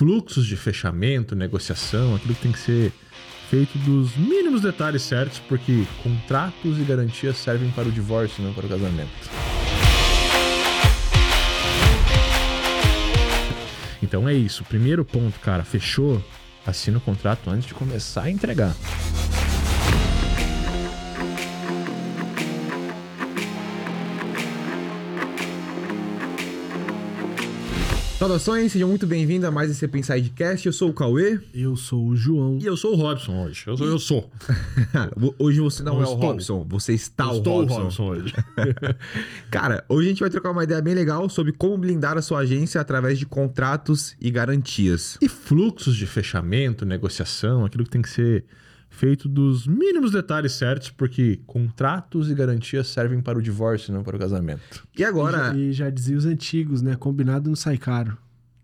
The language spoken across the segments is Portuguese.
fluxos de fechamento, negociação, aquilo que tem que ser feito dos mínimos detalhes certos, porque contratos e garantias servem para o divórcio, não para o casamento. Então é isso. Primeiro ponto, cara, fechou? Assina o contrato antes de começar a entregar. Saudações, sejam muito bem-vindos a mais esse Pensidecast. Eu sou o Cauê. Eu sou o João. E eu sou o Robson hoje. Eu sou. Eu sou. hoje você não, Não é o estou. Robson, você está eu o estou Robson. o Robson hoje. Cara, hoje a gente vai trocar uma ideia bem legal sobre como blindar a sua agência através de contratos e garantias. E fluxos de fechamento, negociação, aquilo que tem que ser feito dos mínimos detalhes certos, porque contratos e garantias servem para o divórcio, não para o casamento. E agora, E já dizia os antigos, né? Combinado não sai caro.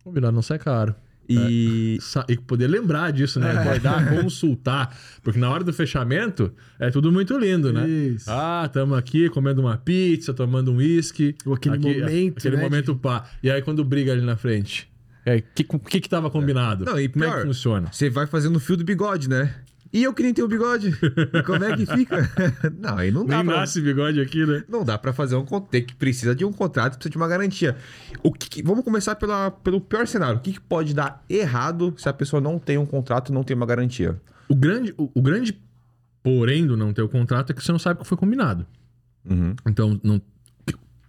Combinar não sai caro. e Sa- E poder lembrar disso, né? Acordar, consultar. Porque na hora do fechamento é tudo muito lindo, né? Isso. Ah, estamos aqui comendo uma pizza, tomando um uísque. Ou aquele Aqui- momento, Aquele né, momento pá. E aí quando briga ali na frente. O que, que que tava combinado? Não, e Como é pior, que funciona? você vai fazendo o fio do bigode, né? E eu que nem tenho bigode. Como é que fica? não, aí não dá Nem pra... nasce bigode aqui, né? Não dá pra fazer um contrato que precisa de um contrato, precisa de uma garantia. O que que- vamos começar pela, pelo pior cenário. O que, que pode dar errado se a pessoa não tem um contrato e não tem uma garantia? O grande, o, o grande porém do não ter o contrato é que você não sabe o que foi combinado. Uhum. Então, não,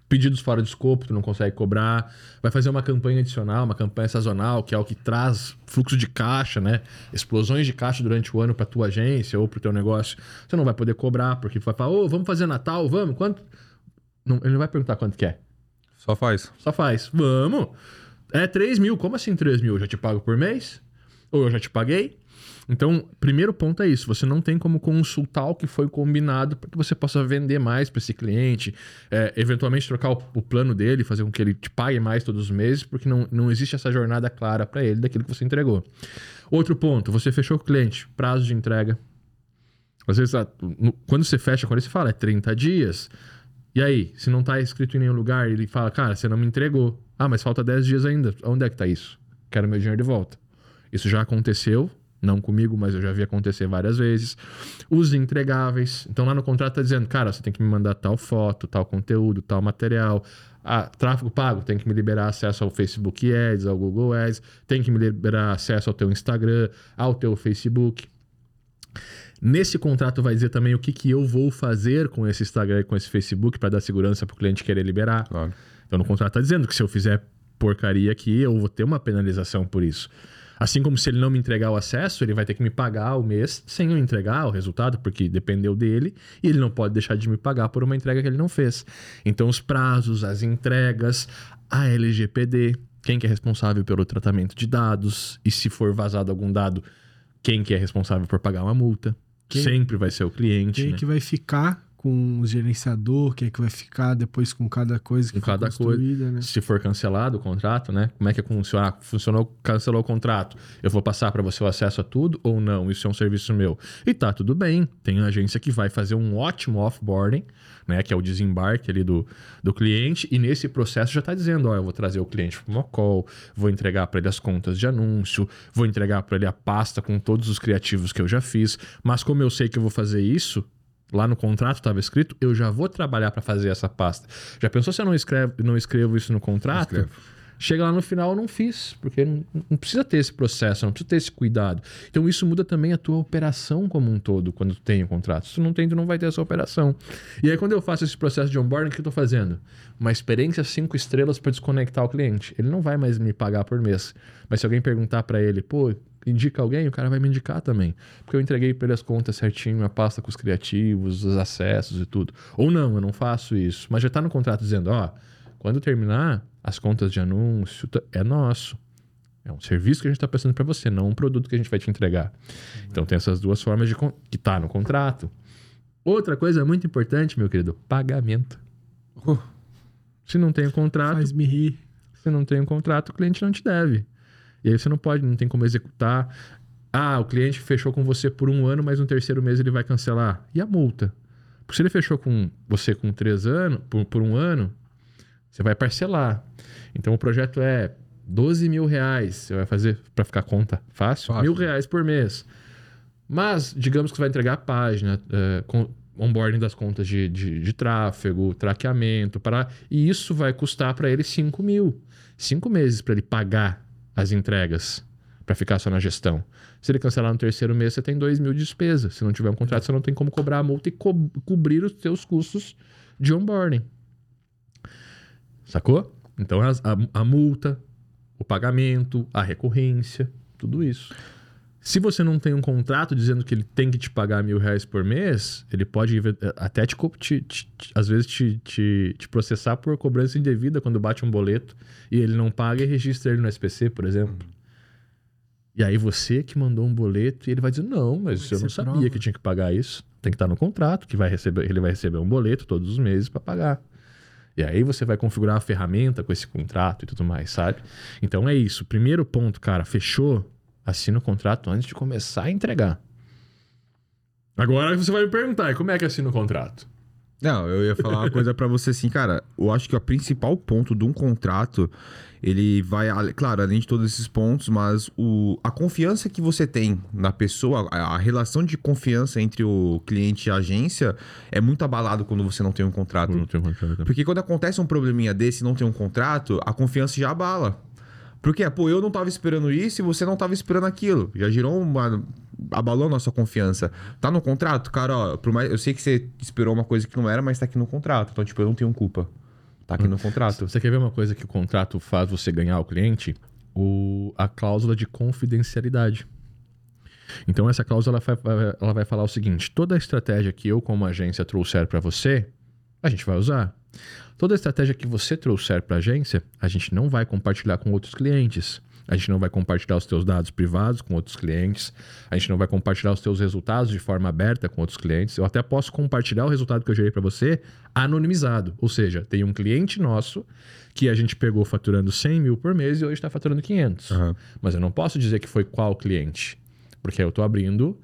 pedidos fora de escopo, tu não consegue cobrar. Vai fazer uma campanha adicional, uma campanha sazonal, que é o que traz fluxo de caixa, né? Explosões de caixa durante o ano para tua agência ou para o teu negócio. Você não vai poder cobrar, porque vai falar, ô, vamos fazer Natal, vamos? Quanto? Não, ele não vai perguntar quanto quer. Só faz. Só faz. Vamos. É 3 mil. Como assim 3 mil? Eu já te pago por mês? Ou eu já te paguei? Então, primeiro ponto é isso. Você não tem como consultar o que foi combinado para que você possa vender mais para esse cliente, é, eventualmente trocar o, o plano dele, fazer com que ele te pague mais todos os meses, porque não, não existe essa jornada clara para ele daquilo que você entregou. Outro ponto, você fechou com o cliente, prazo de entrega. Às vezes, quando você fecha com ele, você fala, é 30 dias. E aí, se não tá escrito em nenhum lugar, ele fala, cara, você não me entregou. Ah, mas falta 10 dias ainda. Onde é que tá isso? Quero meu dinheiro de volta. Isso já aconteceu, não comigo, mas eu já vi acontecer várias vezes. Os entregáveis. Então lá no contrato tá dizendo, cara, você tem que me mandar tal foto, tal conteúdo, tal material. Ah, tráfego pago, tem que me liberar acesso ao Facebook Ads, ao Google Ads, tem que me liberar acesso ao teu Instagram, ao teu Facebook. Nesse contrato vai dizer também o que, que eu vou fazer com esse Instagram e com esse Facebook para dar segurança para o cliente querer liberar. Claro. Então no contrato está dizendo que se eu fizer porcaria aqui, eu vou ter uma penalização por isso. Assim como se ele não me entregar o acesso, ele vai ter que me pagar o mês sem eu entregar o resultado, porque dependeu dele, e ele não pode deixar de me pagar por uma entrega que ele não fez. Então os prazos, as entregas, a LGPD, quem que é responsável pelo tratamento de dados, e se for vazado algum dado, quem que é responsável por pagar uma multa. Quem- Sempre vai ser o cliente, Quem né? que vai ficar com o gerenciador? Quem é que vai ficar depois com cada coisa que Com cada construída, né? Se for cancelado o contrato, né? Como é que funciona? Funcionou, cancelou o contrato. Eu vou passar para você o acesso a tudo ou não? Isso é um serviço meu. E tá tudo bem. Tem agência que vai fazer um ótimo offboarding, né? Que é o desembarque ali do, do cliente. E nesse processo já tá dizendo: ó, eu vou trazer o cliente para uma call, vou entregar para ele as contas de anúncio, vou entregar para ele a pasta com todos os criativos que eu já fiz. Mas como eu sei que eu vou fazer isso, Lá no contrato estava escrito, eu já vou trabalhar para fazer essa pasta. Já pensou se eu não, escrevo, não escrevo isso no contrato? Escrevo. Chega lá no final, eu não fiz, porque não, não precisa ter esse processo, não precisa ter esse cuidado. Então isso muda também a tua operação como um todo, quando tu tem o contrato. Se tu não tem, tu não vai ter essa operação. E aí quando eu faço esse processo de onboarding, o que eu tô fazendo? Uma experiência cinco estrelas para desconectar o cliente. Ele não vai mais me pagar por mês. Mas se alguém perguntar para ele, pô, indica alguém, o cara vai me indicar também. Porque eu entreguei para ele as contas certinho, a pasta com os criativos, os acessos e tudo. Ou não, eu não faço isso. Mas já tá no contrato dizendo, ó, quando terminar, as contas de anúncio é nosso. É um serviço que a gente está prestando para você, não um produto que a gente vai te entregar. Então tem essas duas formas de que tá no contrato. Outra coisa muito importante, meu querido, pagamento. Uh. Se não tem o contrato, Faz-me rir. se não tem um contrato, o cliente não te deve. E aí você não pode, não tem como executar. Ah, o cliente fechou com você por um ano, mas no terceiro mês ele vai cancelar. E a multa? Porque se ele fechou com você com três anos, por, por um ano, você vai parcelar. Então o projeto é 12 mil reais. Você vai fazer para ficar conta fácil? Fácil. Mil reais por mês. Mas, digamos que você vai entregar a página, é, com onboarding das contas de, de, de tráfego, traqueamento, para e isso vai custar para ele 5 mil. Cinco meses para ele pagar as entregas, para ficar só na gestão. Se ele cancelar no terceiro mês, você tem 2 mil de despesa. Se não tiver um contrato, você não tem como cobrar a multa e co cobrir os seus custos de onboarding. Sacou? Então, as- a, a multa, o pagamento, a recorrência, tudo isso. Se você não tem um contrato dizendo que ele tem que te pagar mil reais por mês, ele pode eh, até te, te- te- às vezes te, te, te processar por cobrança indevida quando bate um boleto e ele não paga e registra ele no SPC, por exemplo. E aí você que mandou um boleto e ele vai dizer: Não, mas é eu não sabia prova? que tinha que pagar isso. Tem que estar no contrato, que vai receber, ele vai receber um boleto todos os meses para pagar. E aí você vai configurar a ferramenta com esse contrato e tudo mais, sabe? Então é isso. Primeiro ponto, cara, fechou? Assina o contrato antes de começar a entregar. Agora você vai me perguntar, como é que assina o contrato? Não, eu ia falar uma coisa pra você assim, cara. Eu acho que o principal ponto de um contrato, ele vai, claro, além de todos esses pontos, mas o, a confiança que você tem na pessoa, a, a relação de confiança entre o cliente e a agência é muito abalado quando você não tem um contrato. Não tem contrato. Porque quando acontece um probleminha desse e não tem um contrato, a confiança já abala. Porque, pô, eu não tava esperando isso e você não tava esperando aquilo. Já girou uma. abalou a nossa confiança. Tá no contrato? Cara, ó, por mais, eu sei que você esperou uma coisa que não era, mas tá aqui no contrato. Então, tipo, eu não tenho culpa. Tá aqui no contrato. Você quer ver uma coisa que o contrato faz você ganhar o cliente? O, a cláusula de confidencialidade. Então, essa cláusula ela vai, ela vai falar o seguinte: toda a estratégia que eu, como agência, trouxer para você, a gente vai usar. Toda a estratégia que você trouxer para a agência, a gente não vai compartilhar com outros clientes. A gente não vai compartilhar os teus dados privados com outros clientes. A gente não vai compartilhar os teus resultados de forma aberta com outros clientes. Eu até posso compartilhar o resultado que eu gerei para você anonimizado. Ou seja, tem um cliente nosso que a gente pegou faturando 100 mil por mês e hoje está faturando 500. Aham. Mas eu não posso dizer que foi qual cliente. Porque eu estou abrindo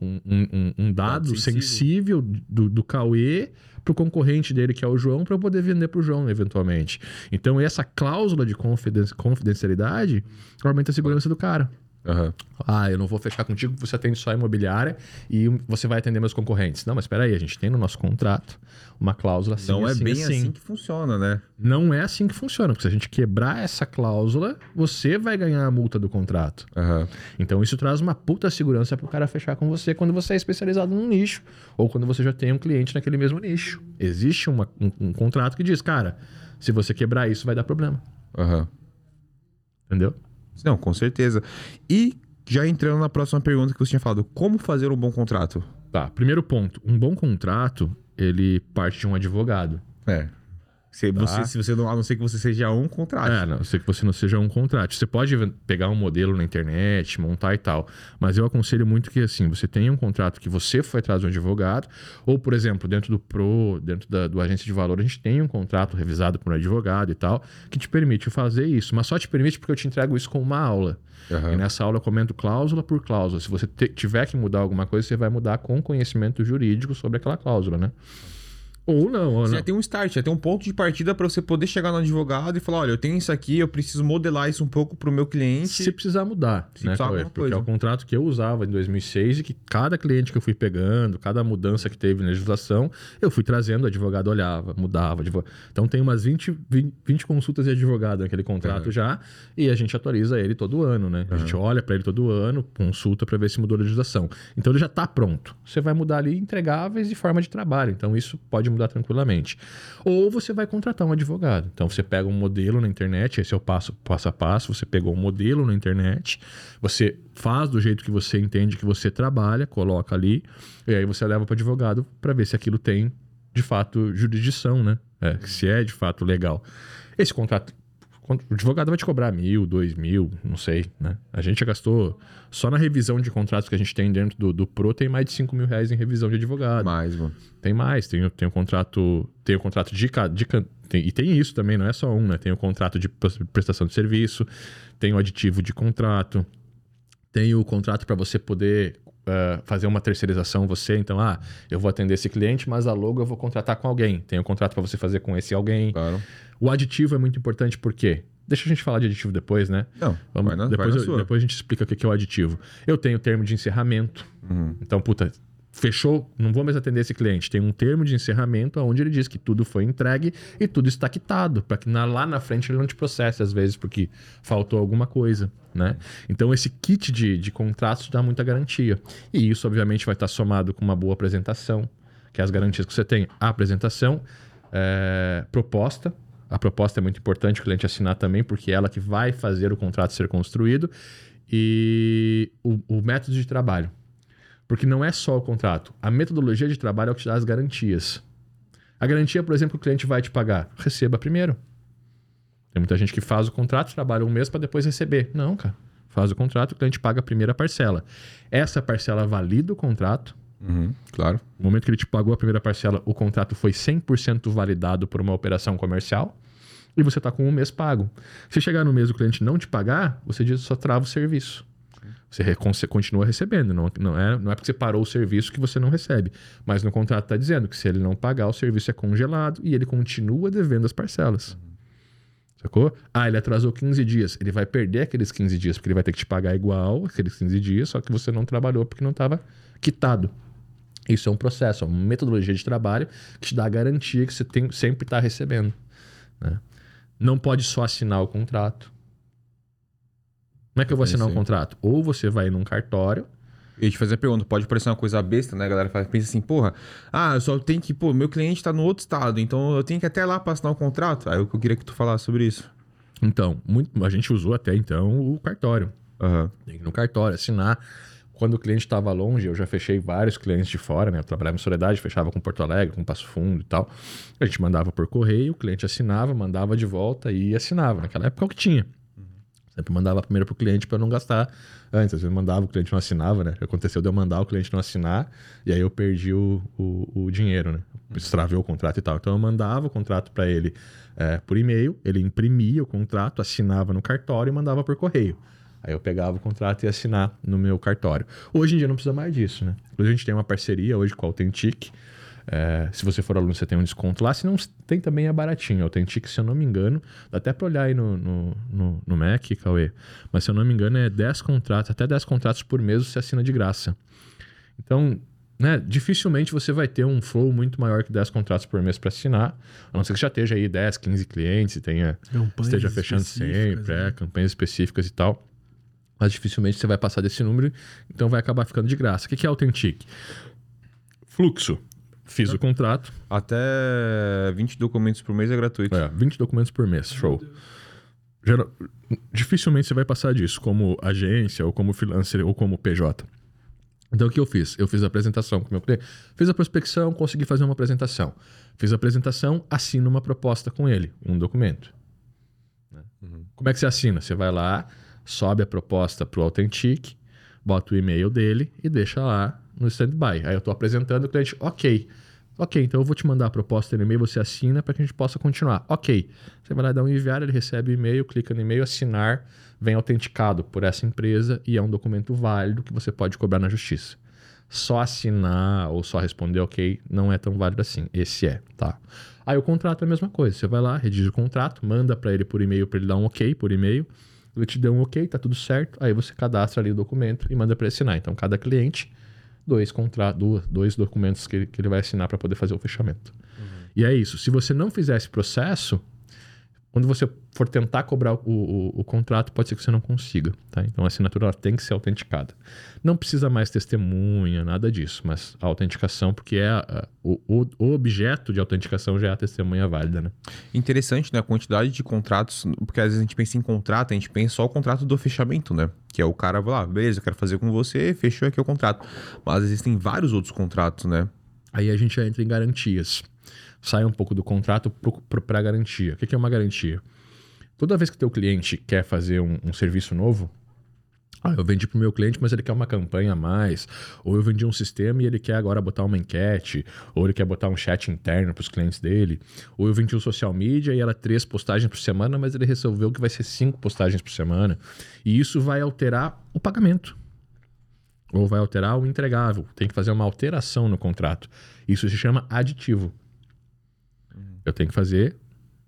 um, um- um- dado Dado sensível, sensível. do, do Cauê para o concorrente dele, que é o João, para eu poder vender para o João, eventualmente. Então, essa cláusula de confiden- confidencialidade aumenta a segurança do cara. Aham. Ah, eu não vou fechar contigo, você atende só a imobiliária e você vai atender meus concorrentes. Não, mas espera aí, a gente tem no nosso contrato uma cláusula assim, Não é assim, bem assim. assim que funciona, né? Não é assim que funciona, porque se a gente quebrar essa cláusula, você vai ganhar a multa do contrato. Aham. Então isso traz uma puta segurança pro cara fechar com você quando você é especializado num nicho ou quando você já tem um cliente naquele mesmo nicho. Existe uma- um, um contrato que diz, cara, se você quebrar isso vai dar problema, Aham. entendeu? Não, com certeza. E já entrando na próxima pergunta que você tinha falado, como fazer um bom contrato? Tá, primeiro ponto, um bom contrato, ele parte de um advogado. É. Se, Tá. você, se você não, a não ser que você seja um contrato. É, não, sei que você não seja um contrato. Você pode pegar um modelo na internet, montar e tal. Mas eu aconselho muito que, assim, você tenha um contrato que você foi atrás de um advogado. Ou, por exemplo, dentro do PRO, dentro da, do agência de valor, a gente tem um contrato revisado por um advogado e tal, que te permite fazer isso. Mas só te permite porque eu te entrego isso com uma aula. Aham. E nessa aula eu comento cláusula por cláusula. Se você te- tiver que mudar alguma coisa, você vai mudar com conhecimento jurídico sobre aquela cláusula, né? Ou não, ou Você não. já tem um start, já tem um ponto de partida para você poder chegar no advogado e falar: olha, eu tenho isso aqui, eu preciso modelar isso um pouco pro meu cliente. Se precisar mudar, Se né, precisar Cauê? Porque é coisa. o contrato que eu usava em 2006 e que cada cliente que eu fui pegando, cada mudança que teve na legislação, eu fui trazendo, o advogado olhava, mudava. advogado- Então tem umas 20, 20, 20 consultas de advogado naquele contrato Aham. já e a gente atualiza ele todo ano, né? A gente olha para ele todo ano, consulta para ver se mudou a legislação. Então ele já está pronto. Você vai mudar ali entregáveis e forma de trabalho. Então isso pode mudar tranquilamente. Ou você vai contratar um advogado. Então você pega um modelo na internet, esse é o passo, passo a passo. Você pegou um modelo na internet, você faz do jeito que você entende que você trabalha, coloca ali, e aí você leva para advogado para ver se aquilo tem de fato jurisdição, né? É, se é de fato legal. Esse contrato. O advogado vai te cobrar mil, dois mil, não sei, né? A gente já gastou, só na revisão de contratos que a gente tem dentro do, do Pro, tem mais de 5 mil reais em revisão de advogado. Mais, mano. Tem mais, tem, o- tem o contrato. Tem o contrato de. de tem- e tem isso também, não é só um, né? Tem o contrato de pres- prestação de serviço, tem o aditivo de contrato, tem o contrato para você poder eh, fazer uma terceirização você. Então, ah, eu vou atender esse cliente, mas a logo eu vou contratar com alguém. Tem o contrato para você fazer com esse alguém. Claro. O aditivo é muito importante porque Deixa a gente falar de aditivo depois, né? Não, Vamos, vai na, depois, vai eu- depois a gente explica o que que é o aditivo. Eu tenho o termo de encerramento. Uhum. Então, puta, fechou, não vou mais atender esse cliente. Tem um termo de encerramento onde ele diz que tudo foi entregue e tudo está quitado, para que lá na frente ele não te processe, às vezes, porque faltou alguma coisa, né? Então, esse kit de, de contratos dá muita garantia. E isso, obviamente, vai estar somado com uma boa apresentação, que é as garantias que você tem. A apresentação, é, proposta. A proposta é muito importante o cliente assinar também, porque é ela que vai fazer o contrato ser construído. E o, o método de trabalho. Porque não é só o contrato. A metodologia de trabalho é o que te dá as garantias. A garantia, por exemplo, que o cliente vai te pagar. Receba primeiro. Tem muita gente que faz o contrato, trabalha um mês para depois receber. Não, cara. Faz o contrato, o cliente paga a primeira parcela. Essa parcela valida o contrato. Uhum, claro. No momento que ele te pagou a primeira parcela, o contrato foi 100% validado por uma operação comercial e você está com um mês pago. Se chegar no mês e o cliente não te pagar, você diz só trava o serviço. Você continua recebendo. Não, não, é, não é porque você parou o serviço que você não recebe. Mas no contrato está dizendo que se ele não pagar, o serviço é congelado e ele continua devendo as parcelas. Sacou? Ah, ele atrasou 15 dias. Ele vai perder aqueles 15 dias, porque ele vai ter que te pagar igual aqueles 15 dias, só que você não trabalhou porque não estava quitado. Isso é um processo, é uma metodologia de trabalho que te dá a garantia que você tem, sempre está recebendo. né? Não pode só assinar o contrato. Como é que eu vou assinar um contrato? Ou você vai num cartório, Eu ia te fazer a pergunta, pode parecer uma coisa besta, né? A galera pensa assim, porra, ah, eu só tenho que, pô, meu cliente tá no outro estado, então eu tenho que ir até lá pra assinar o contrato. Aí eu queria que tu falasse sobre isso. então, muito- a gente usou até então o cartório. Aham. Tem que ir no cartório, assinar. Quando o cliente estava longe, eu já fechei vários clientes de fora, né? Eu trabalhava em Soledade, fechava com Porto Alegre, com Passo Fundo e tal. A gente mandava por correio, o cliente assinava, mandava de volta e assinava. Naquela época é o que tinha. Sempre mandava primeiro pro cliente para não gastar antes. Às vezes mandava, o cliente não assinava, né? Aconteceu de eu mandar o cliente não assinar e aí eu perdi o, o, o dinheiro, né? Extravei o contrato e tal. Então eu mandava o contrato para ele é, por e-mail, ele imprimia o contrato, assinava no cartório e mandava por correio. Aí eu pegava o contrato e ia assinar no meu cartório. Hoje em dia não precisa mais disso, né? Hoje a gente tem uma parceria hoje com a Authentic. É, se você for aluno, você tem um desconto lá. Se não, tem também é baratinho. A Authentic, se eu não me engano, dá até para olhar aí no, no, no, no Mac, Cauê. Mas se eu não me engano, é 10 contratos, até 10 contratos por mês você assina de graça. Então, né, dificilmente você vai ter um flow muito maior que 10 contratos por mês para assinar. A não ser que já esteja aí 10, 15 clientes e tenha Campanhas esteja fechando sempre, né? é, campanhas específicas e tal. Mas dificilmente você vai passar desse número, então vai acabar ficando de graça. O que que é Authentic? Fluxo. Fiz o contrato, Até 20 documentos por mês é gratuito. é, 20 documentos por mês, show. Geral- dificilmente você vai passar disso, como agência, ou como freelancer, ou como PJ. Então o que eu fiz? Eu fiz a apresentação com o meu cliente, fiz a prospecção, consegui fazer uma apresentação. Fiz a apresentação, assino uma proposta com ele, um documento. Né? Como é que você assina? Você vai lá, sobe a proposta pro Authentic, bota o e-mail dele e deixa lá no standby. Aí eu estou apresentando o cliente, ok. Ok, então eu vou te mandar a proposta no e-mail, você assina para que a gente possa continuar. Ok. Você vai lá dar um enviar, ele recebe e-mail, clica no e-mail, assinar, vem autenticado por essa empresa e é um documento válido que você pode cobrar na justiça. Só assinar ou só responder ok não é tão válido assim. Esse é, tá? Aí o contrato é a mesma coisa. Você vai lá, redige o contrato, manda para ele por e-mail para ele dar um ok por e-mail. Ele te deu um ok, tá tudo certo. Aí você cadastra ali o documento e manda para ele assinar. Então cada cliente dois contratos, dois documentos que ele, que ele vai assinar para poder fazer o fechamento. E é isso. Se você não fizer esse processo, quando você for tentar cobrar o, o, o contrato, pode ser que você não consiga. Tá? Então a assinatura tem que ser autenticada. Não precisa mais testemunha, nada disso, mas a autenticação, porque é a- o, o, o objeto de autenticação já é a testemunha válida. Né? Interessante, né? A quantidade de contratos, porque às vezes a gente pensa em contrato, a gente pensa só o contrato do fechamento, né? Que é o cara vai lá, beleza, eu quero fazer com você, fechou aqui o contrato. Mas existem vários outros contratos, né? Aí a gente já entra em garantias. Sai um pouco do contrato para garantia. O que que é uma garantia? Toda vez que teu cliente quer fazer um, um serviço novo, ah, eu vendi para o meu cliente, mas ele quer uma campanha a mais. Ou eu vendi um sistema e ele quer agora botar uma enquete. Ou ele quer botar um chat interno para os clientes dele. Ou eu vendi um social media e era três postagens por semana, mas ele resolveu que vai ser cinco postagens por semana. E isso vai alterar o pagamento ou vai alterar o entregável. Tem que fazer uma alteração no contrato. Isso se chama aditivo. Eu tenho que fazer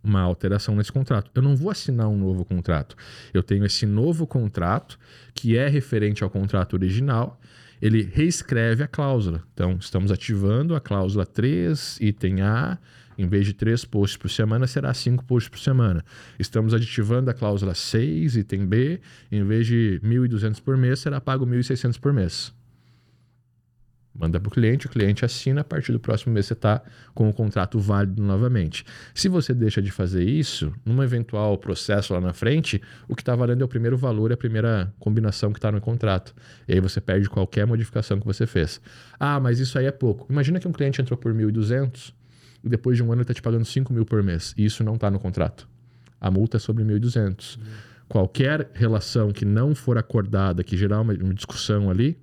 uma alteração nesse contrato. Eu não vou assinar um novo contrato. Eu tenho esse novo contrato, que é referente ao contrato original, ele reescreve a cláusula. Então, estamos ativando a cláusula 3, item A, em vez de 3 posts por semana, será 5 posts por semana. Estamos aditivando a cláusula 6, item B, em vez de 1.200 por mês, será pago 1.600 por mês. Manda para o cliente, o cliente assina, a partir do próximo mês você está com o contrato válido novamente. Se você deixa de fazer isso, num eventual processo lá na frente, o que está valendo é o primeiro valor, a primeira combinação que está no contrato. E aí você perde qualquer modificação que você fez. Ah, mas isso aí é pouco. Imagina que um cliente entrou por 1.200 e depois de um ano ele está te pagando 5 mil por mês. E isso não está no contrato. A multa é sobre 1.200. Uhum. Qualquer relação que não for acordada, que gerar uma, uma discussão ali,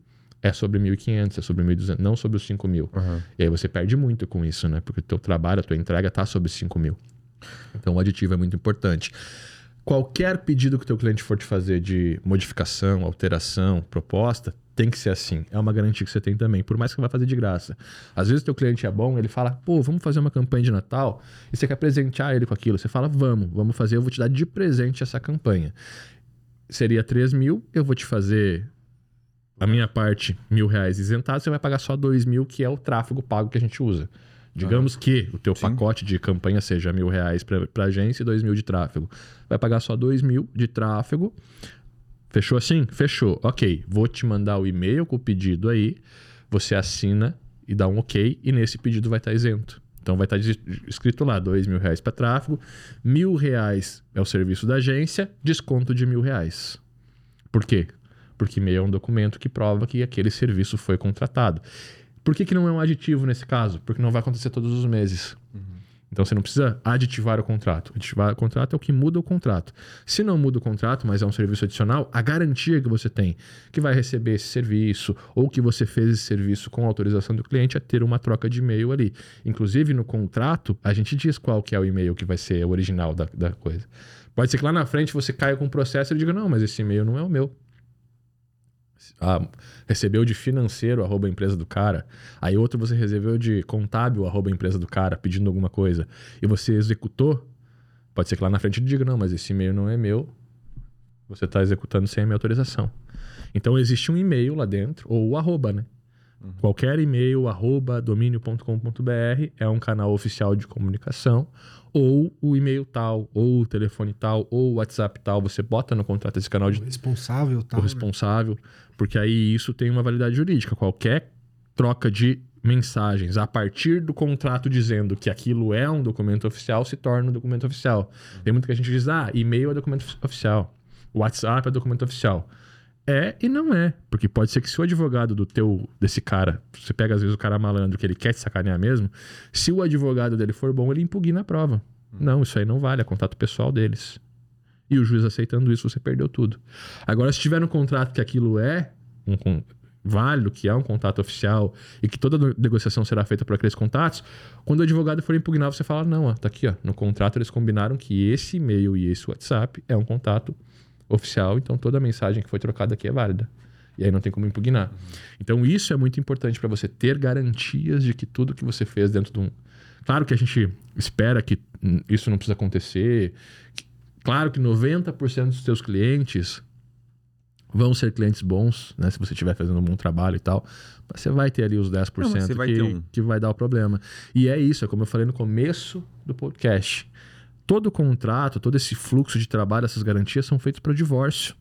é sobre 1.500, é sobre 1.200, não sobre os 5.000. Uhum. E aí você perde muito com isso, né? Porque o teu trabalho, a tua entrega está sobre 5.000. Então o aditivo é muito importante. Qualquer pedido que o teu cliente for te fazer de modificação, alteração, proposta, tem que ser assim. É uma garantia que você tem também, por mais que você vá fazer de graça. Às vezes o teu cliente é bom, ele fala, pô, vamos fazer uma campanha de Natal, e você quer presentear ele com aquilo. Você fala, vamos, vamos fazer, eu vou te dar de presente essa campanha. Seria 3 mil, eu vou te fazer a minha parte, mil reais isentado, você vai pagar só dois mil, que é o tráfego pago que a gente usa. Digamos que o teu Sim. pacote de campanha seja mil reais para agência e dois mil de tráfego. Vai pagar só dois mil de tráfego. Fechou assim? Fechou. Ok, vou te mandar o e-mail com o pedido aí. Você assina e dá um ok e nesse pedido vai estar isento. Então vai estar escrito lá, dois mil reais para tráfego, mil reais é o serviço da agência, desconto de mil reais. Por quê? Porque e-mail é um documento que prova que aquele serviço foi contratado. Por que, que não é um aditivo nesse caso? Porque não vai acontecer todos os meses. Uhum. Então você não precisa aditivar o contrato. Aditivar o contrato é o que muda o contrato. Se não muda o contrato, mas é um serviço adicional, a garantia que você tem que vai receber esse serviço ou que você fez esse serviço com autorização do cliente é ter uma troca de e-mail ali. Inclusive no contrato, a gente diz qual que é o e-mail que vai ser o original da, da coisa. Pode ser que lá na frente você caia com um processo e diga: não, mas esse e-mail não é o meu ah, recebeu de financeiro arroba empresa do cara, aí outro você recebeu de contábil arroba empresa do cara pedindo alguma coisa e você executou, pode ser que lá na frente ele diga, não, mas esse e-mail não é meu, você está executando sem a minha autorização. Então existe um e-mail lá dentro, ou o arroba, né? Uhum. Qualquer e-mail, arroba domínio.com.br é um canal oficial de comunicação, ou o e-mail tal, ou o telefone tal, ou o WhatsApp tal, você bota no contrato esse canal de. O responsável tal. O né? responsável, né? porque aí isso tem uma validade jurídica. Qualquer troca de mensagens a partir do contrato dizendo que aquilo é um documento oficial se torna um documento oficial. Tem muita que a gente diz, ah, e-mail é documento oficial, WhatsApp é documento oficial. É e não é. Porque pode ser que se o advogado do teu, desse cara, você pega às vezes o cara malandro que ele quer te sacanear mesmo, se o advogado dele for bom, ele impugna a prova. Hum. Não, isso aí não vale, é contato pessoal deles. E o juiz aceitando isso, você perdeu tudo. Agora, se tiver um contrato que aquilo é um, um válido, que é um contato oficial e que toda negociação será feita por aqueles contatos, quando o advogado for impugnar, você fala: não, ó, tá aqui, ó, no contrato eles combinaram que esse e-mail e esse WhatsApp é um contato oficial, então toda mensagem que foi trocada aqui é válida. E aí não tem como impugnar. Então isso é muito importante para você ter garantias de que tudo que você fez dentro de um. Claro que a gente espera que isso não precisa acontecer. Claro que 90% dos seus clientes vão ser clientes bons, né? Se você estiver fazendo um bom trabalho e tal. Você vai ter ali os 10% não, vai que, um... que vai dar o problema. E é isso, é como eu falei no começo do podcast todo o contrato, todo esse fluxo de trabalho, essas garantias são feitos para o divórcio.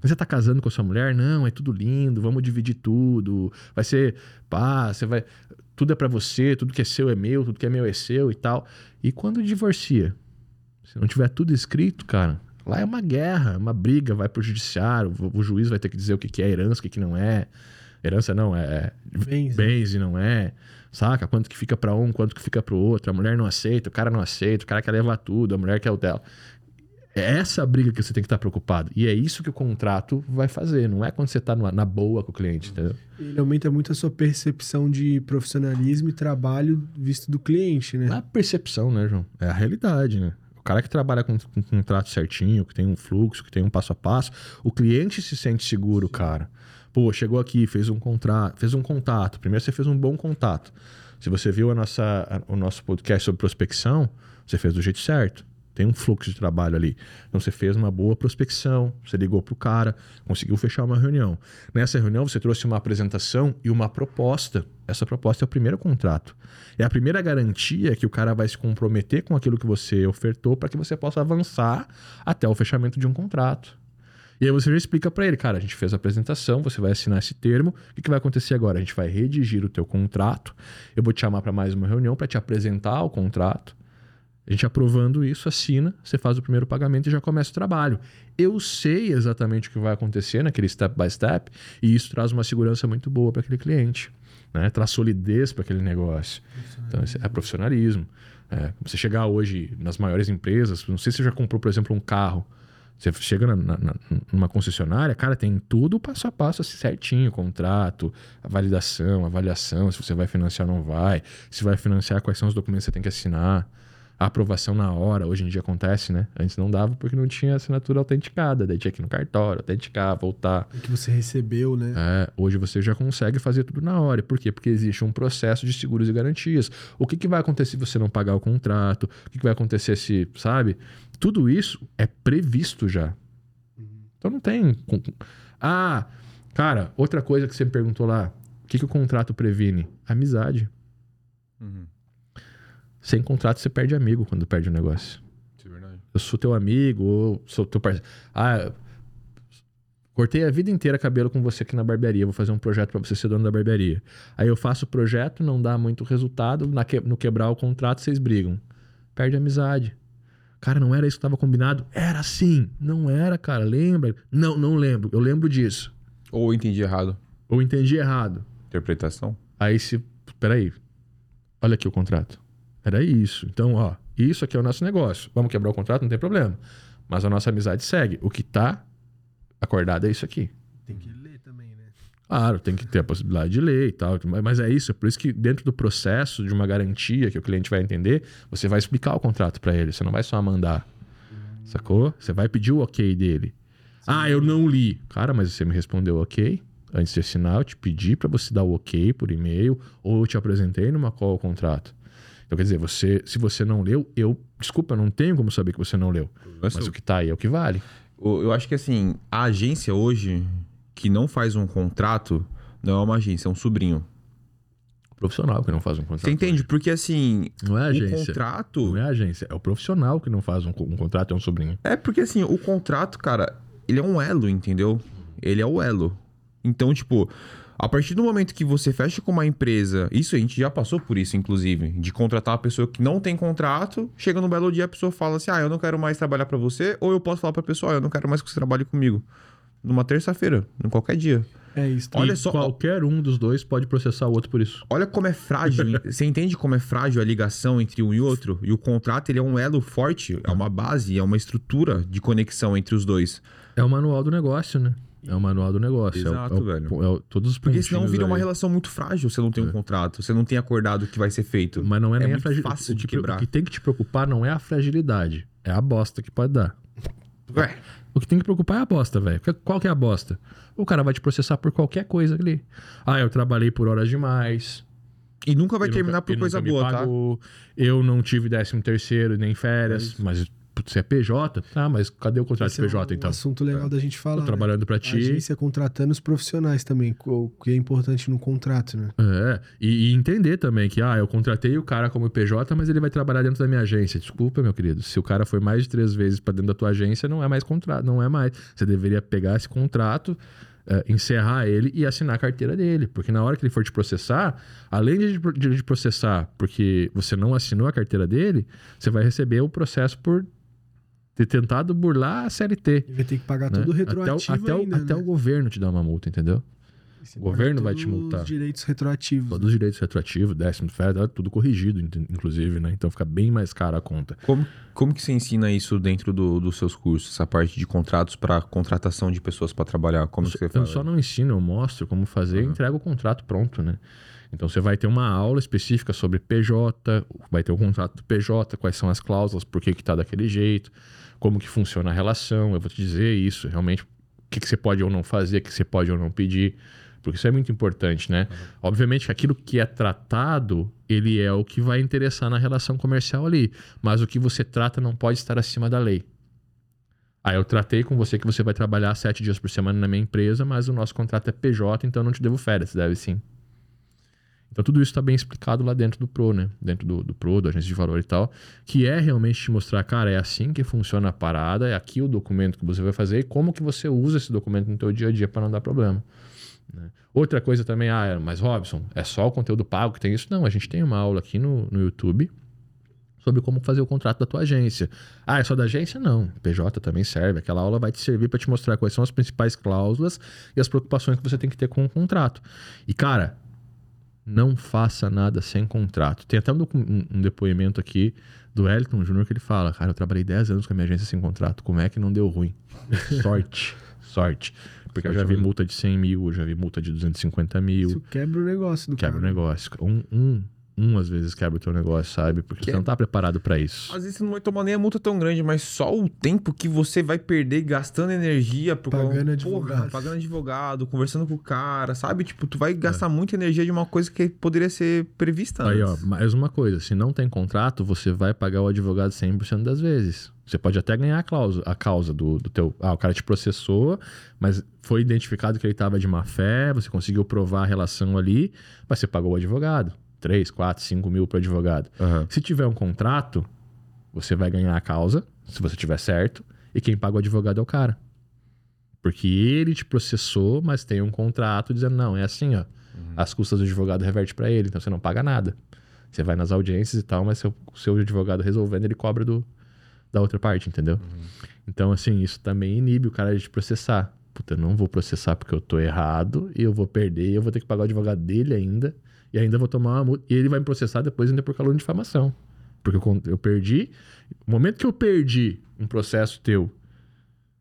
Você está casando com a sua mulher? Não, é tudo lindo, vamos dividir tudo. Vai ser, pá, você vai. Tudo é para você, tudo que é seu é meu, tudo que é meu é seu e tal. E quando divorcia? Se não tiver tudo escrito, cara, lá é uma guerra, uma briga, vai pro judiciário, o, juiz vai ter que dizer o que é herança, o que não é. Herança não, é bens, né? bens e não é. Saca? Quanto que fica para um, quanto que fica para o outro. A mulher não aceita, o cara não aceita, o cara quer levar tudo, a mulher quer o dela. É essa a briga que você tem que estar preocupado. E é isso que o contrato vai fazer. Não é quando você está na boa com o cliente, entendeu? Ele aumenta muito a sua percepção de profissionalismo e trabalho visto do cliente, né? Não é a percepção, né, João? É a realidade, né? O cara que trabalha com, com um contrato certinho, que tem um fluxo, que tem um passo a passo, o cliente se sente seguro, cara. Pô, chegou aqui, fez um contrato, fez um contato. Primeiro você fez um bom contato. Se você viu a nossa, a, o nosso podcast sobre prospecção, Você fez do jeito certo. Tem um fluxo de trabalho ali. Então você fez uma boa prospecção, você ligou pro cara, conseguiu fechar uma reunião. Nessa reunião você trouxe uma apresentação e uma proposta. Essa proposta é o primeiro contrato. É a primeira garantia que o cara vai se comprometer com aquilo que você ofertou para que você possa avançar até o fechamento de um contrato. E aí você já explica para ele, cara, a gente fez a apresentação, você vai assinar esse termo, o que, que vai acontecer agora? A gente vai redigir o teu contrato, eu vou te chamar para mais uma reunião para te apresentar o contrato. A gente aprovando isso, assina, você faz o primeiro pagamento e já começa o trabalho. Eu sei exatamente o que vai acontecer naquele step by step e isso traz uma segurança muito boa para aquele cliente, né? traz solidez para aquele negócio. Então, é profissionalismo. É, você chegar hoje nas maiores empresas, não sei se você já comprou, por exemplo, um carro. Você chega na, na, numa concessionária, cara, tem tudo passo a passo assim, certinho, contrato, a validação, avaliação, se você vai financiar ou não vai, se vai financiar, quais são os documentos que você tem que assinar a aprovação na hora, hoje em dia acontece, né? Antes não dava porque não tinha assinatura autenticada, daí tinha que ir no cartório, autenticar, voltar. O que você recebeu, né? É, hoje você já consegue fazer tudo na hora. Por quê? Porque existe um processo de seguros e garantias. O que, que vai acontecer se você não pagar o contrato? O que, que vai acontecer se, sabe? Tudo isso é previsto já. Então não tem. Ah, cara, outra coisa que você me perguntou lá: o que, que o contrato previne? Amizade. Uhum. Sem contrato, você perde amigo quando perde o um negócio. É verdade. Eu sou teu amigo, ou sou teu parceiro. Ah, cortei a vida inteira cabelo com você aqui na barbearia. Vou fazer um projeto para você ser dono da barbearia. Aí eu faço o projeto, não dá muito resultado. Que... no quebrar o contrato, vocês brigam. Perde a amizade. Cara, não era isso que estava combinado? Era sim. Não era, cara. Lembra? Não, não lembro. Eu lembro disso. Ou entendi errado. Ou entendi errado. Interpretação. Aí se. Peraí. Olha aqui o contrato. Era isso. Então, ó, isso aqui é o nosso negócio. Vamos quebrar o contrato, não tem problema. Mas a nossa amizade segue. O que tá acordado é isso aqui. Tem que ler também, né? Claro, tem que ter a possibilidade de ler e tal. Mas é isso, é por isso que dentro do processo de uma garantia que o cliente vai entender, você vai explicar o contrato para ele. Você não vai só mandar. Hum. Sacou? Você vai pedir o ok dele. Sim. Ah, eu não li. Cara, mas você me respondeu ok. Antes de assinar, eu te pedi para você dar o ok por e-mail ou eu te apresentei numa call o contrato. Então, quer dizer, você, se você não leu, eu. Desculpa, eu não tenho como saber que você não leu. Mas, mas o que tá aí é o que vale. Eu acho que assim, a agência hoje que não faz um contrato não é uma agência, é um sobrinho. Profissional que não faz um contrato. Você entende? Porque assim. Não é agência. Um contrato. Não é agência. É o profissional que não faz um, um contrato, é um sobrinho. É porque assim, o contrato, cara, ele é um elo, entendeu? Ele é o elo. Então, tipo, a partir do momento que você fecha com uma empresa, isso a gente já passou por isso, inclusive, de contratar uma pessoa que não tem contrato, chega no belo dia a pessoa fala assim: ah, eu não quero mais trabalhar para você, ou eu posso falar pra pessoa: ah, eu não quero mais que você trabalhe comigo. Numa terça-feira, em qualquer dia. É isso. Olha só, qualquer um dos dois pode processar o outro por isso. Olha como é frágil. você entende como é frágil a ligação entre um e outro? E o contrato ele é um elo forte, é uma base, é uma estrutura de conexão entre os dois. É o manual do negócio, né? É o manual do negócio. É Exato, é o, velho. É o, todos os Porque senão vira aí. uma relação muito frágil. Você não tem um é. contrato, você não tem acordado o que vai ser feito. Mas não é, é nem a fragilidade. Fácil de quebrar. O que tem que te preocupar não é a fragilidade, é a bosta que pode dar. Ué. O que tem que preocupar é a bosta, velho. Qual que é a bosta? O cara vai te processar por qualquer coisa ali. Ah, eu trabalhei por horas demais. E nunca vai terminar nunca, por coisa boa, tá? Eu não tive décimo terceiro nem férias, é mas você é PJ? Ah, mas cadê o contrato de PJ é um então? assunto legal é. da gente falar. Tô trabalhando né? para ti. A agência contratando os profissionais também, o que é importante no contrato, né? É, e, e, entender também que, ah, eu contratei o cara como PJ, mas ele vai trabalhar dentro da minha agência. Desculpa, meu querido, se o cara foi mais de três vezes para dentro da tua agência, não é mais contrato, não é mais. Você deveria pegar esse contrato, Uh, encerrar ele e assinar a carteira dele. Porque na hora que ele for te processar, além de, de, de, processar porque você não assinou a carteira dele, você vai receber o processo por ter tentado burlar a CLT. E vai ter que pagar né? tudo retroativo até, o, ainda, até, né? o, governo te dá uma multa, entendeu? O governo vai te multar. Todos os direitos retroativos. Todos né? os direitos retroativos, décimo federal, tudo corrigido, inclusive, né? Então fica bem mais cara a conta. Como, como que você ensina isso dentro do, dos seus cursos? Essa parte de contratos para contratação de pessoas para trabalhar? Como eu, que você faz? Eu só não ensino, eu mostro como fazer uhum. e entrego o contrato pronto, né? Então você vai ter uma aula específica sobre PJ, vai ter o contrato do PJ, quais são as cláusulas, por que está daquele jeito como que funciona a relação, eu vou te dizer isso, realmente, o que, que você pode ou não fazer, o que você pode ou não pedir. Porque isso é muito importante, né? Obviamente que aquilo que é tratado, ele é o que vai interessar na relação comercial ali. Mas o que você trata não pode estar acima da lei. Ah, eu tratei com você que você vai trabalhar sete dias por semana na minha empresa, mas o nosso contrato é PJ, então eu não te devo férias. Deve sim. Então tudo isso está bem explicado lá dentro do Pro, né? Dentro do, do Pro, da agência de valor e tal, que é realmente te mostrar, cara, é assim que funciona a parada, é aqui o documento que você vai fazer e como que você usa esse documento no teu dia a dia para não dar problema. Né? Outra coisa também, ah, mas Robson, é só o conteúdo pago que tem isso? Não, a gente tem uma aula aqui no, no YouTube sobre como fazer o contrato da tua agência. Ah, é só da agência? Não. PJ também serve. Aquela aula vai te servir para te mostrar quais são as principais cláusulas e as preocupações que você tem que ter com o contrato. E, cara, não faça nada sem contrato. Tem até um, um depoimento aqui do Elton Júnior que ele fala: Cara, eu trabalhei 10 anos com a minha agência sem contrato. Como é que não deu ruim? sorte, sorte. Porque sorte eu já vi multa de 100 mil, eu já vi multa de 250 mil. Isso quebra o negócio do Quebra cara. o negócio. Um, um, um às vezes quebra o teu negócio, sabe? Porque que você não tá preparado para isso. Às vezes você não vai tomar nem a multa tão grande, mas só o tempo que você vai perder gastando energia por pagando advogado, porra, pagando advogado, conversando com o cara, sabe? Tipo, tu vai gastar é. muita energia de uma coisa que poderia ser prevista antes. Aí, ó, mais uma coisa, se não tem contrato, você vai pagar o advogado 100% das vezes. Você pode até ganhar a, causa, a causa do, do teu. Ah, o cara te processou, mas foi identificado que ele estava de má fé, você conseguiu provar a relação ali, mas você pagou o advogado. 3, 4, 5 mil para advogado. Uhum. Se tiver um contrato, você vai ganhar a causa, se você tiver certo, e quem paga o advogado é o cara. Porque ele te processou, mas tem um contrato dizendo, não, é assim, ó. Uhum. As custas do advogado reverte para ele, então você não paga nada. Você vai nas audiências e tal, mas seu, seu advogado resolvendo, ele cobra do, da outra parte, entendeu? Uhum. Então, assim, isso também inibe o cara de te processar. Puta, eu não vou processar porque eu tô errado e eu vou perder e eu vou ter que pagar o advogado dele ainda. E ainda vou tomar uma multa. E ele vai me processar depois ainda por calúnia de difamação. Porque eu, eu perdi. No momento que eu perdi um processo teu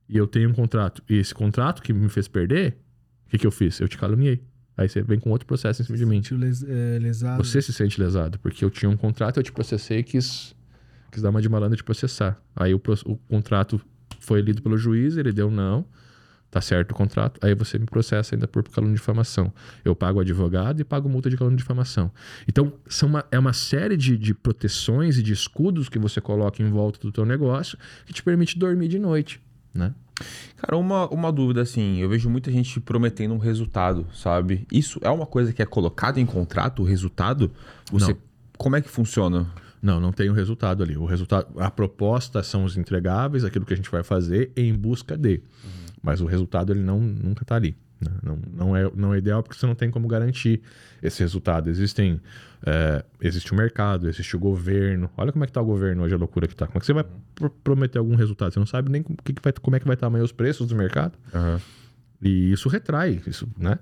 e eu tenho um contrato, e esse contrato que me fez perder, o que, que eu fiz? Eu te caluniei. Aí você vem com outro processo em cima de mim. Les, é, lesado. Você se sente lesado, porque eu tinha um contrato, eu te processei e quis, quis dar uma de malandro de processar. Aí o, o contrato foi lido pelo juiz, ele deu não. Tá certo o contrato, aí você me processa ainda por calúnia de difamação. Eu pago o advogado e pago multa de calúnia de difamação. Então, são uma, é uma série de, de proteções e de escudos que você coloca em volta do teu negócio que te permite dormir de noite, né? Cara, uma, uma dúvida assim, eu vejo muita gente prometendo um resultado, sabe? Isso é uma coisa que é colocada em contrato, o resultado? Você, Não. Como é que funciona? Não, não tem o resultado ali. O resultado, a proposta são os entregáveis, aquilo que a gente vai fazer em busca de. Uhum. Mas o resultado ele não, nunca está ali. Né? Não, não, é, não é ideal porque você não tem como garantir esse resultado. Existem, é, existe o mercado, existe o governo. Olha como é que está o governo hoje, a loucura que está. Como é que você vai pr prometer algum resultado? Você não sabe nem que que vai, como é que vai estar amanhã os preços do mercado. Uhum. E isso retrai, isso, né?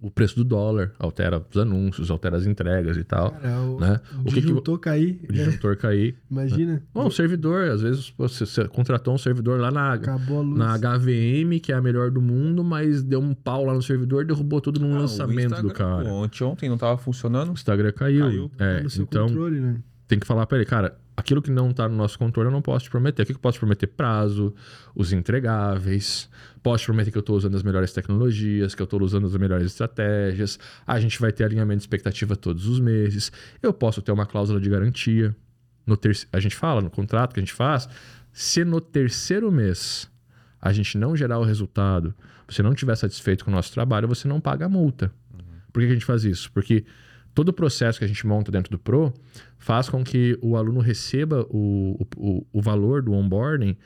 O preço do dólar, altera os anúncios, altera as entregas e tal. Cara, o, né? o, o disjuntor que, cair. O disjuntor cair. Imagina. Né? Bom, o servidor, às vezes você, você, contratou um servidor lá na, na HVM, que é a melhor do mundo, mas deu um pau lá no servidor derrubou tudo no lançamento do cara. Ontem, ontem não estava funcionando. O Instagram caiu. caiu. É, então, controle, né? tem que falar para ele, cara, aquilo que não está no nosso controle eu não posso te prometer. O que eu posso te prometer? Prazo, os entregáveis, posso te prometer que eu estou usando as melhores tecnologias, que eu estou usando as melhores estratégias, a gente vai ter alinhamento de expectativa todos os meses, eu posso ter uma cláusula de garantia. No ter... A gente fala no contrato que a gente faz, se no terceiro mês a gente não gerar o resultado, você não estiver satisfeito com o nosso trabalho, você não paga a multa. Uhum. Por que a gente faz isso? Porque todo o processo que a gente monta dentro do Pro faz com que o aluno receba o, o, o valor do onboarding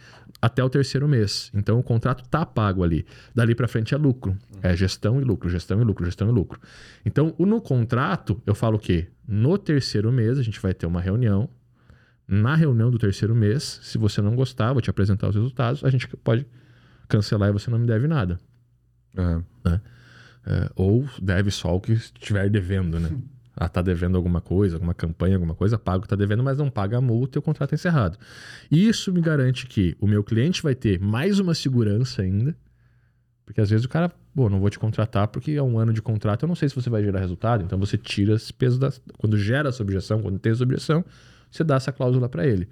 até o terceiro mês. Então o contrato está pago ali. Dali para frente é lucro. É gestão e lucro, gestão e lucro, gestão e lucro. Então no contrato eu falo que no terceiro mês a gente vai ter uma reunião. Na reunião do terceiro mês, se você não gostar, vou te apresentar os resultados, a gente pode cancelar e você não me deve nada. Uhum. Né? É, ou deve só o que estiver devendo, né? Ah, tá devendo alguma coisa, alguma campanha, alguma coisa, paga o que tá devendo, mas não paga a multa e o contrato é encerrado. Isso me garante que o meu cliente vai ter mais uma segurança ainda, porque às vezes o cara, pô, não vou te contratar porque é um ano de contrato, eu não sei se você vai gerar resultado, então você tira esse peso da. Quando gera essa objeção, quando tem essa objeção, você dá essa cláusula para ele.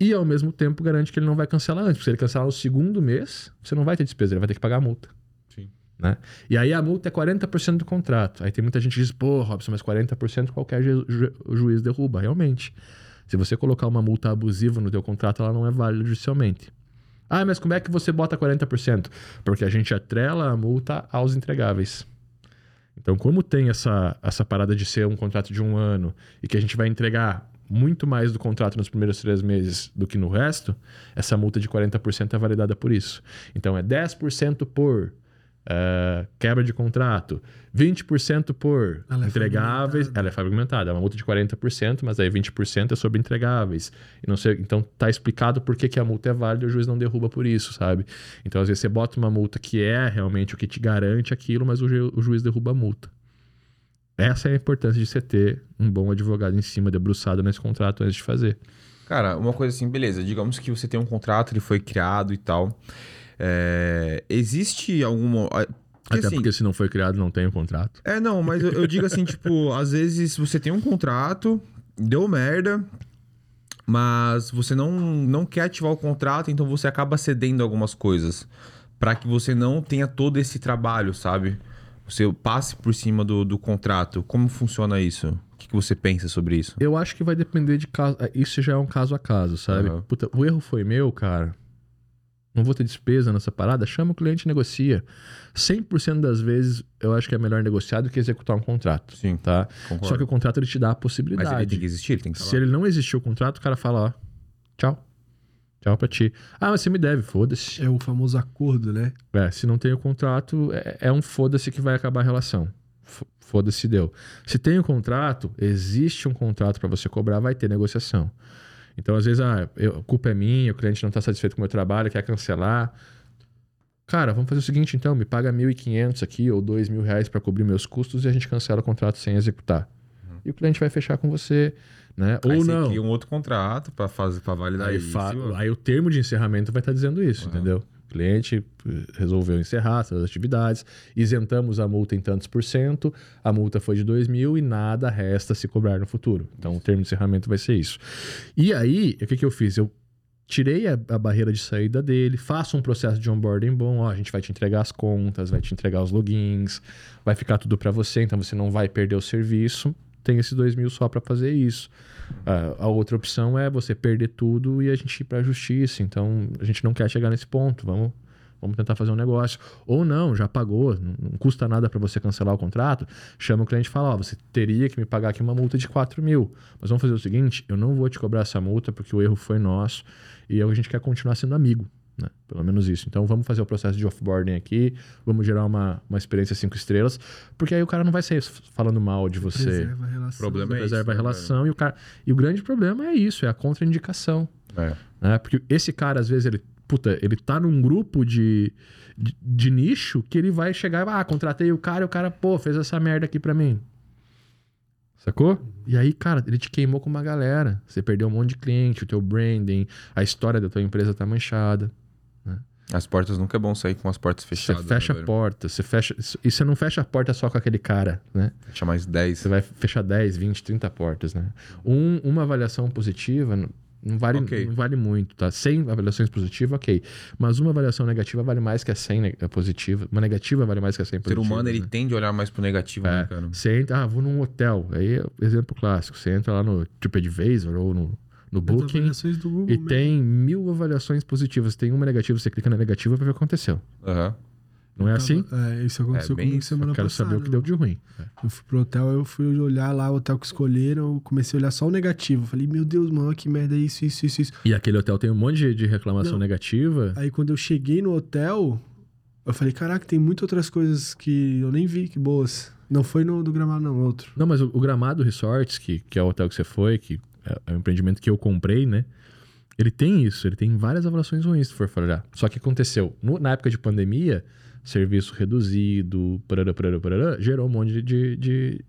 E ao mesmo tempo garante que ele não vai cancelar antes, porque se ele cancelar no segundo mês, você não vai ter despesa, ele vai ter que pagar a multa. Né? E aí a multa é 40% do contrato. Aí tem muita gente que diz, pô, Robson, mas 40% qualquer ju ju juiz derruba. Realmente. Se você colocar uma multa abusiva no teu contrato, ela não é válida judicialmente. Ah, mas como é que você bota 40%? Porque a gente atrela a multa aos entregáveis. Então, como tem essa, essa parada de ser um contrato de um ano e que a gente vai entregar muito mais do contrato nos primeiros três meses do que no resto, essa multa de 40% é validada por isso. Então, é 10% por uh, quebra de contrato, 20% por Ela é entregáveis. fragmentada. ela é fragmentada, é uma multa de 40%, mas aí 20% é sobre entregáveis. E não sei, então tá explicado por que, que a multa é válida e o juiz não derruba por isso, sabe? Então às vezes você bota uma multa que é realmente o que te garante aquilo, mas o, ju- o juiz derruba a multa. Essa é a importância de você ter um bom advogado em cima, debruçado nesse contrato antes de fazer. Cara, uma coisa assim, beleza. Digamos que você tem um contrato, ele foi criado e tal. É, existe alguma. Porque, Até assim, porque se não foi criado, não tem o contrato. É, não, mas eu, eu digo assim, tipo, às vezes você tem um contrato, deu merda, mas você não, não quer ativar o contrato, então você acaba cedendo algumas coisas para que você não tenha todo esse trabalho, sabe? Você passe por cima do, do contrato. Como funciona isso? O que, que você pensa sobre isso? Eu acho que vai depender de caso. Isso já é um caso a caso, sabe? Aham. Puta, o erro foi meu, cara. Não vou ter despesa nessa parada. Chama o cliente e negocia. 100% das vezes eu acho que é melhor negociar do que executar um contrato. Sim, Tá? concordo. Só que o contrato ele te dá a Mas possibilidade. ele tem que existir, ele tem que Se falar. ele não existir o contrato, o cara fala, ó, tchau. Tchau pra ti. Ah, mas você me deve, foda-se. É o famoso acordo, né? É, se não tem o contrato, é, é um foda-se que vai acabar a relação. Foda-se deu. Se tem o contrato, existe um contrato pra você cobrar, vai ter negociação. Então, às vezes, ah, eu- a culpa é minha, o cliente não tá satisfeito com o meu trabalho, quer cancelar. Cara, vamos fazer o seguinte, então, me paga 1.500 aqui ou 2.000 reais pra cobrir meus custos e a gente cancela o contrato sem executar. E o cliente vai fechar com você, né? Aí ou você não. cria um outro contrato para fazer para validar Aí, isso. fa- aí o termo de encerramento vai estar dizendo isso, Uhum. entendeu? O cliente resolveu encerrar suas atividades, isentamos a multa em tantos por cento, a multa foi de 2 mil e nada resta se cobrar no futuro. Então o termo de encerramento vai ser isso. E aí, o que, que eu fiz? Eu tirei a, a barreira de saída dele, faço um processo de onboarding bom, ó, a gente vai te entregar as contas, vai te entregar os logins, vai ficar tudo para você, então você não vai perder o serviço. Tem esses 2 mil só para fazer isso. Ah, a outra opção é você perder tudo e a gente ir para a justiça. Então, a gente não quer chegar nesse ponto. Vamos, vamos tentar fazer um negócio. Ou não, já pagou, não, não custa nada para você cancelar o contrato. Chama o cliente e fala: Ó, você teria que me pagar aqui uma multa de 4 mil. Mas vamos fazer o seguinte: eu não vou te cobrar essa multa porque o erro foi nosso e a gente quer continuar sendo amigo. Né? Pelo menos isso. Então vamos fazer o processo de offboarding aqui, vamos gerar uma, uma experiência cinco estrelas, porque aí o cara não vai sair falando mal de você Preserva a relação. Problema é preserva isso, a né, relação e o cara e o grande problema é isso é a contraindicação É. né porque esse cara às vezes ele puta ele tá num grupo de, de, de nicho que ele vai chegar e ah contratei o cara e o cara pô fez essa merda aqui pra mim sacou e aí cara ele te queimou com uma galera você perdeu um monte de cliente o teu branding a história da tua empresa tá manchada As portas nunca é bom sair com as portas fechadas. você fecha né, a porta você fecha e você não fecha a porta só com aquele cara né Fecha mais 10. Você vai fechar 10, 20, 30 portas, né? Um- uma avaliação positiva não, vale, Ok. não vale muito, tá? 100 avaliações positivas, ok. Mas uma avaliação negativa vale mais que a 100 ne- positiva. Uma negativa vale mais que a 100 O ser positiva. humano, ele né? tende a olhar mais pro negativo, É, né, cara? Você entra, ah, vou num hotel. Aí exemplo clássico. Você entra lá no TripAdvisor ou no, no Booking avaliações do Google e mesmo. tem mil avaliações positivas. Tem uma negativa, você clica na negativa pra ver o que aconteceu. Aham. Não é Tava- assim? É, isso aconteceu É comigo isso. semana Eu quero passada. saber o que deu de ruim. Eu fui pro hotel, eu fui olhar lá o hotel que escolheram, eu comecei a olhar só o negativo. Falei, meu Deus, mano, que merda é isso, isso, isso, isso. E aquele hotel tem um monte de- de reclamação Não. negativa. Aí quando eu cheguei no hotel, eu falei, caraca, tem muitas outras coisas que eu nem vi, que boas. Não foi no do gramado, não, outro. Não, mas o, o Gramado Resorts, que, que é o hotel que você foi, que é, é um empreendimento que eu comprei, né? Ele tem isso, ele tem várias avaliações ruins, se for olhar. Só que aconteceu, no- na época de pandemia, serviço reduzido, gerou um monte de, de, de,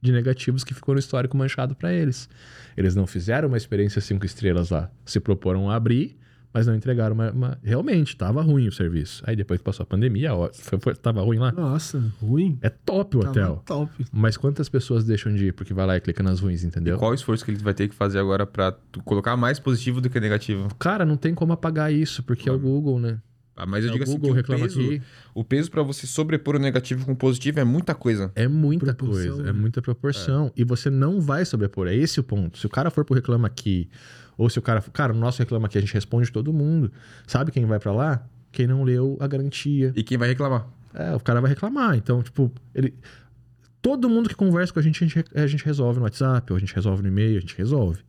de negativos que ficou no histórico manchado para eles. Eles não fizeram uma experiência cinco estrelas lá. Se proporam a abrir, mas não entregaram uma. uma- Realmente, tava ruim o serviço. Aí depois que passou a pandemia, ó, foi, foi- tava ruim lá. Nossa, ruim. É top o Tava hotel. top. Mas quantas pessoas deixam de ir porque vai lá e clica nas ruins, entendeu? Qual o esforço que ele vai ter que fazer agora pra tu colocar mais positivo do que negativo? Cara, não tem como apagar isso, porque é o Google, né? Ah, Mas eu É, digo o assim, Google que o reclama peso, aqui. o peso pra você sobrepor o negativo com o positivo é muita coisa. É muita Proporção, coisa, né? é muita proporção. E você não vai sobrepor, é esse o ponto. Se o cara for pro Reclama Aqui, ou se o cara... Cara, no nosso Reclama Aqui a gente responde todo mundo. Sabe quem vai pra lá? Quem não leu a garantia. E quem vai reclamar? É, o cara vai reclamar. Então, tipo, ele... Todo mundo que conversa com a gente, a gente, a gente resolve no WhatsApp, ou a gente resolve no e-mail, a gente resolve.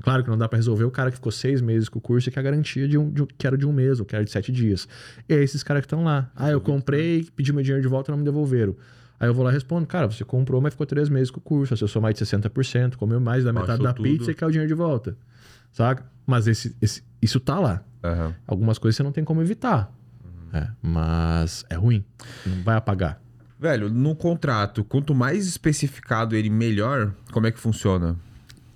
Claro que não dá pra resolver o cara que ficou seis meses com o curso e que a garantia de um, de que era de um mês ou que era de sete dias. E é esses caras que estão lá. Ah, eu comprei, pedi meu dinheiro de volta e não me devolveram. Aí eu vou lá e respondo, cara, você comprou, mas ficou três meses com o curso, acessou mais de 60%, comeu mais da metade Baixou da tudo. pizza e quer o dinheiro de volta. Saca? Mas esse, esse- isso tá lá. Aham. Algumas coisas você não tem como evitar. É, mas é ruim. Não vai apagar. Velho, no contrato, quanto mais especificado ele, melhor. Como é que funciona?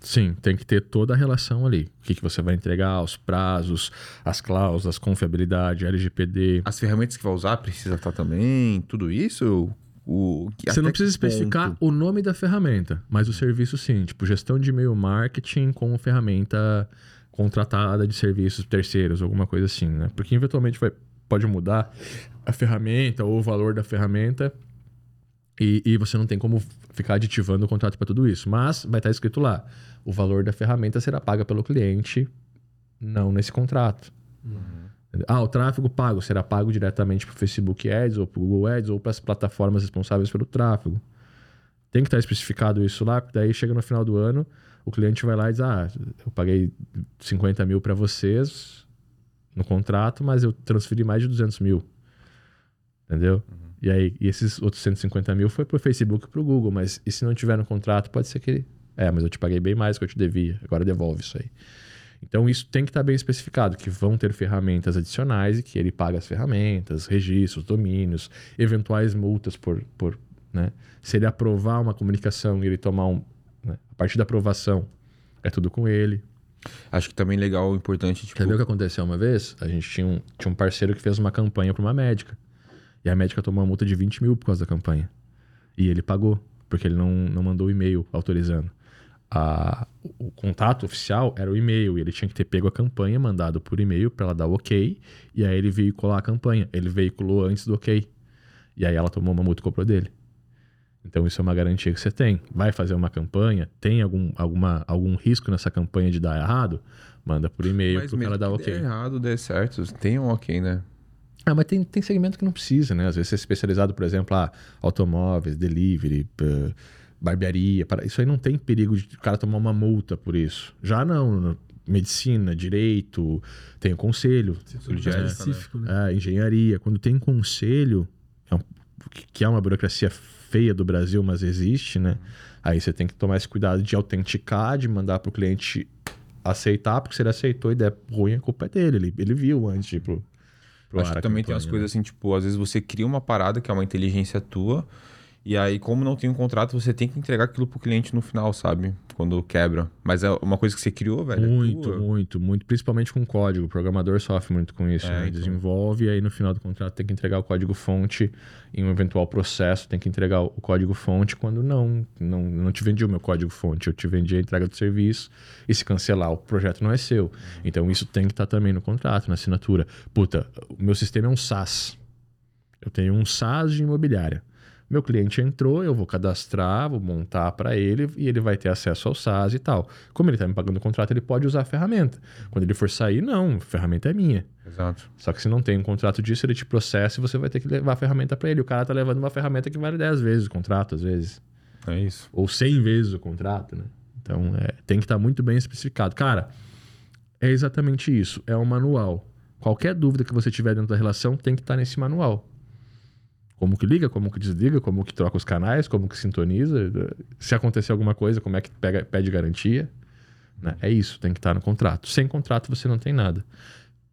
Sim, tem que ter toda a relação ali. O que, que você vai entregar, os prazos, as cláusulas, confiabilidade, LGPD. As ferramentas que vai usar precisa estar também, tudo isso? O, que- Você não precisa especificar ponto? o nome da ferramenta, mas o serviço sim. Tipo, gestão de e-mail marketing com ferramenta contratada de serviços terceiros, alguma coisa assim, né? Porque eventualmente vai, pode mudar a ferramenta ou o valor da ferramenta e, e você não tem como ficar aditivando o contrato para tudo isso. Mas vai estar escrito lá: o valor da ferramenta será paga pelo cliente, não nesse contrato. Ah, o tráfego pago será pago diretamente para o Facebook Ads ou para o Google Ads ou para as plataformas responsáveis pelo tráfego. Tem que estar especificado isso lá, porque daí chega no final do ano, o cliente vai lá e diz: Ah, eu paguei 50 mil para vocês no contrato, mas eu transferi mais de 200 mil. Entendeu? E aí, e esses outros 150 mil foi pro Facebook e pro Google, mas e se não tiver no contrato, pode ser que. É, mas eu te paguei bem mais que eu te devia, agora devolve isso aí. Então isso tem que estar bem especificado, que vão ter ferramentas adicionais e que ele paga as ferramentas, registros, domínios, eventuais multas por, por né? Se ele aprovar uma comunicação e ele tomar um, né? a partir da aprovação é tudo com ele. Acho que também legal, importante, tipo... Quer ver o que aconteceu uma vez? A gente tinha um, tinha um parceiro que fez uma campanha para uma médica. E a médica tomou uma multa de 20 mil por causa da campanha. E ele pagou, porque ele não, não mandou o e-mail autorizando. A, o, contato oficial era o e-mail, e ele tinha que ter pego a campanha, mandado por e-mail para ela dar o ok, e aí ele veicular a campanha. Ele veiculou antes do ok. E aí ela tomou uma multa e cobrou dele. Então isso é uma garantia que você tem. Vai fazer uma campanha, tem algum, alguma, algum risco nessa campanha de dar errado? Manda por e-mail pro mesmo cara dar ok. der errado, der certo, tem um ok, né? Ah, mas tem, tem segmento que não precisa, né? Às vezes você é especializado, por exemplo, ah, automóveis, delivery, p- barbearia. para- Isso aí não tem perigo de o cara tomar uma multa por isso. Já não. Medicina, direito, tem o conselho. Ética, específico, né? É, engenharia. Quando tem conselho, é um- que é uma burocracia feia do Brasil, mas existe, né? Aí você tem que tomar esse cuidado de autenticar, de mandar pro cliente aceitar, porque se ele aceitou e der ruim, a culpa é dele. Ele, ele viu antes pro Acho que também tem umas campanha, coisas assim, tipo, às vezes você cria uma parada que é uma inteligência tua, e aí, como não tem um contrato, você tem que entregar aquilo pro cliente no final, sabe? Quando quebra. Mas é uma coisa que você criou, velho. é Muito, tua. muito, muito. Principalmente com código. O programador sofre muito com isso. É, né? então. Desenvolve e aí no final do contrato tem que entregar o código-fonte em um eventual processo. Tem que entregar o código-fonte quando não, não. Não te vendi o meu código-fonte. Eu te vendi a entrega do serviço. E se cancelar, o projeto não é seu. Então isso tem que estar também no contrato, na assinatura. Puta, o meu sistema é um SaaS. Eu tenho um SaaS de imobiliária. Meu cliente entrou, eu vou cadastrar, vou montar para ele e ele vai ter acesso ao SaaS e tal. Como ele está me pagando o contrato, ele pode usar a ferramenta. Quando ele for sair, não, a ferramenta é minha. Exato. Só que se não tem um contrato disso, ele te processa e você vai ter que levar a ferramenta para ele. O cara tá levando uma ferramenta que vale 10 vezes o contrato, às vezes. É isso. Ou 100 vezes o contrato, né? Então, é, tem que estar muito bem especificado. Cara, é exatamente isso. É um manual. Qualquer dúvida que você tiver dentro da relação tem que estar nesse manual. Como que liga, como que desliga, como que troca os canais, como que sintoniza. Se acontecer alguma coisa, como é que pega, pede garantia. né? É isso, tem que estar no contrato. Sem contrato você não tem nada.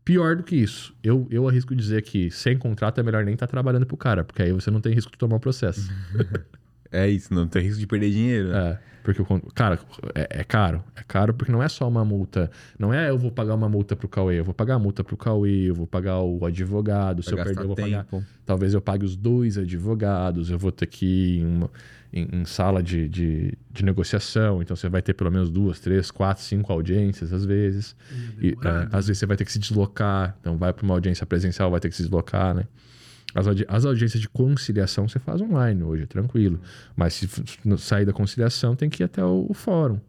Pior do que isso, eu, eu arrisco dizer que sem contrato é melhor nem estar trabalhando pro cara, porque aí você não tem risco de tomar um processo. É isso, não tem risco de perder dinheiro. né? É, porque, cara, é, é caro. É caro porque não é só uma multa. Não é eu vou pagar uma multa pro Cauê. Eu vou pagar a multa pro Cauê, eu vou pagar o advogado. Se eu perder, eu vou pagar. tempo. Talvez eu pague os dois advogados. Eu vou ter que ir em, uma- em- em sala de, de, de negociação. Então você vai ter pelo menos duas, três, quatro, cinco audiências às vezes. E, demorado. é, às vezes você vai ter que se deslocar. Então vai para uma audiência presencial, vai ter que se deslocar, né? As, audi- as audiências de conciliação você faz online hoje, tranquilo. Mas se sair da conciliação, tem que ir até o, o fórum.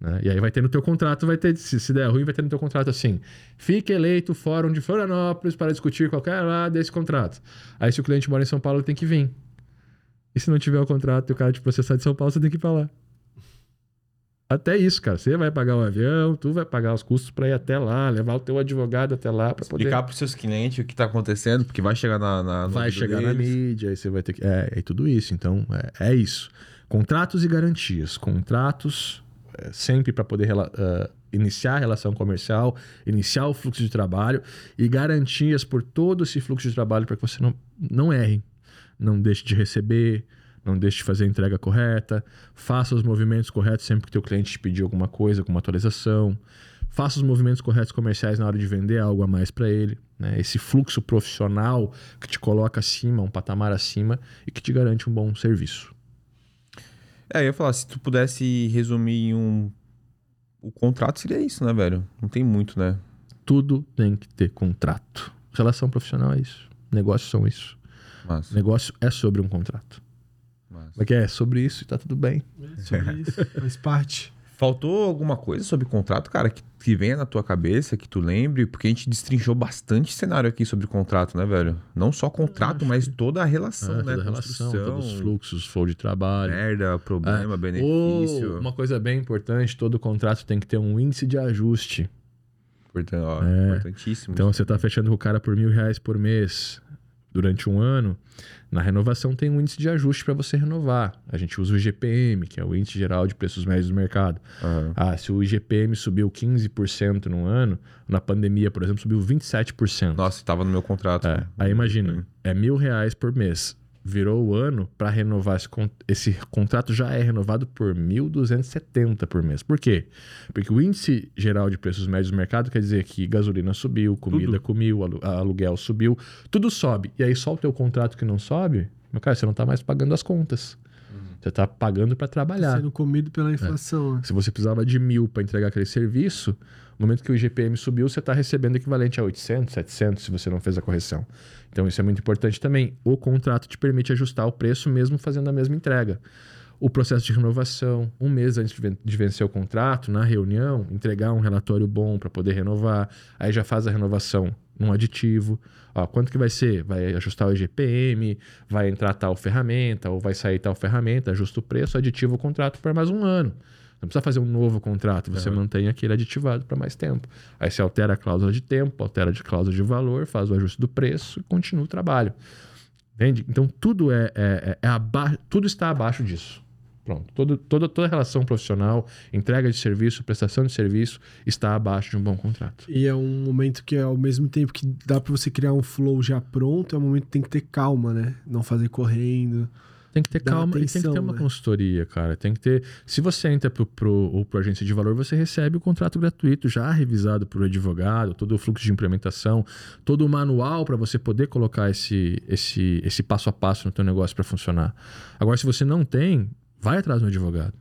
né? E aí vai ter no teu contrato, vai ter, se, se der ruim, vai ter no teu contrato assim: fique eleito o fórum de Florianópolis para discutir qualquer lá desse contrato. Aí se o cliente mora em São Paulo, ele tem que vir. E se não tiver o contrato e o cara te processar de São Paulo, você tem que ir pra lá. Até isso, cara. Você vai pagar o avião, tu vai pagar os custos para ir até lá, levar o teu advogado até lá para poder. Explicar pros seus clientes o que tá acontecendo, porque vai chegar na. na vai chegar na deles. mídia, aí você vai ter que. É, é tudo isso. Então, é, é isso. Contratos e garantias. Contratos é, sempre para poder ah, iniciar a relação comercial, iniciar o fluxo de trabalho e garantias por todo esse fluxo de trabalho para que você não, não erre. Não deixe de receber, não deixe de fazer a entrega correta, faça os movimentos corretos sempre que teu cliente te pedir alguma coisa, alguma atualização. Faça os movimentos corretos comerciais na hora de vender algo a mais para ele. Né? Esse fluxo profissional que te coloca acima, um patamar acima e que te garante um bom serviço. É, eu ia falar, se tu pudesse resumir em um. O contrato seria isso, né, velho? Não tem muito, né? Tudo tem que ter contrato. Relação profissional é isso. Negócios são isso. Mas. Negócio é sobre um contrato. Mas- Como é que é? Sobre isso e tá tudo bem. Sobre isso, faz parte. Faltou alguma coisa sobre contrato, cara, que, que venha na tua cabeça, que tu lembre? Porque a gente destrinchou bastante cenário aqui sobre contrato, né, velho? Não só contrato, mas toda a relação, Ah, né? toda a relação, Construção, todos os fluxos, flow de trabalho. Merda, problema, Ou benefício. uma coisa bem importante, todo contrato tem que ter um índice de ajuste. Importan- ó, É. Importantíssimo. Então você está fechando com o cara por mil reais por mês durante um ano. Na renovação tem um índice de ajuste para você renovar. A gente usa o IGPM, que é o índice geral de preços médios do mercado. Aham. Ah, se o IGPM subiu 15% no ano, na pandemia, por exemplo, subiu 27%. Nossa, tava no meu contrato. É, aí imagina, é mil reais por mês. Virou o ano para renovar esse, esse contrato já é renovado por 1.270 por mês. Por quê? Porque o índice geral de preços médios do mercado quer dizer que gasolina subiu, comida comiu, alu- aluguel subiu, tudo sobe. E aí só o teu contrato que não sobe, meu cara, você não tá mais pagando as contas. Você tá pagando para trabalhar. Sendo comido pela inflação. né? Se você precisava de mil para entregar aquele serviço, no momento que o IGPM subiu, você está recebendo equivalente a 800, 700, se você não fez a correção. Então, isso é muito importante também. O contrato te permite ajustar o preço mesmo fazendo a mesma entrega. O processo de renovação, um mês antes de ven- de vencer o contrato, na reunião, entregar um relatório bom para poder renovar. Aí já faz a renovação num aditivo. Ó, quanto que vai ser? Vai ajustar o IGPM, vai entrar tal ferramenta, ou vai sair tal ferramenta, ajusta o preço, aditiva o contrato por mais um ano. Não precisa fazer um novo contrato, você mantém aquele aditivado para mais tempo. Aí você altera a cláusula de tempo, altera a cláusula de valor, faz o ajuste do preço e continua o trabalho. Entende? Então tudo é, é, é aba- tudo está abaixo disso. Pronto. Todo, toda, toda relação profissional, entrega de serviço, prestação de serviço, está abaixo de um bom contrato. E é um momento que, ao mesmo tempo que dá pra você criar um flow já pronto, é um momento que tem que ter calma, né? Não fazer correndo. Tem que ter calma e tem que ter atenção, uma né? consultoria, cara. Tem que ter. Se você entra pro, pro, ou pro agência de valor, você recebe o contrato gratuito, já revisado por advogado, todo o fluxo de implementação, todo o manual para você poder colocar esse, esse, esse passo a passo no teu negócio para funcionar. Agora, se você não tem, vai atrás do advogado.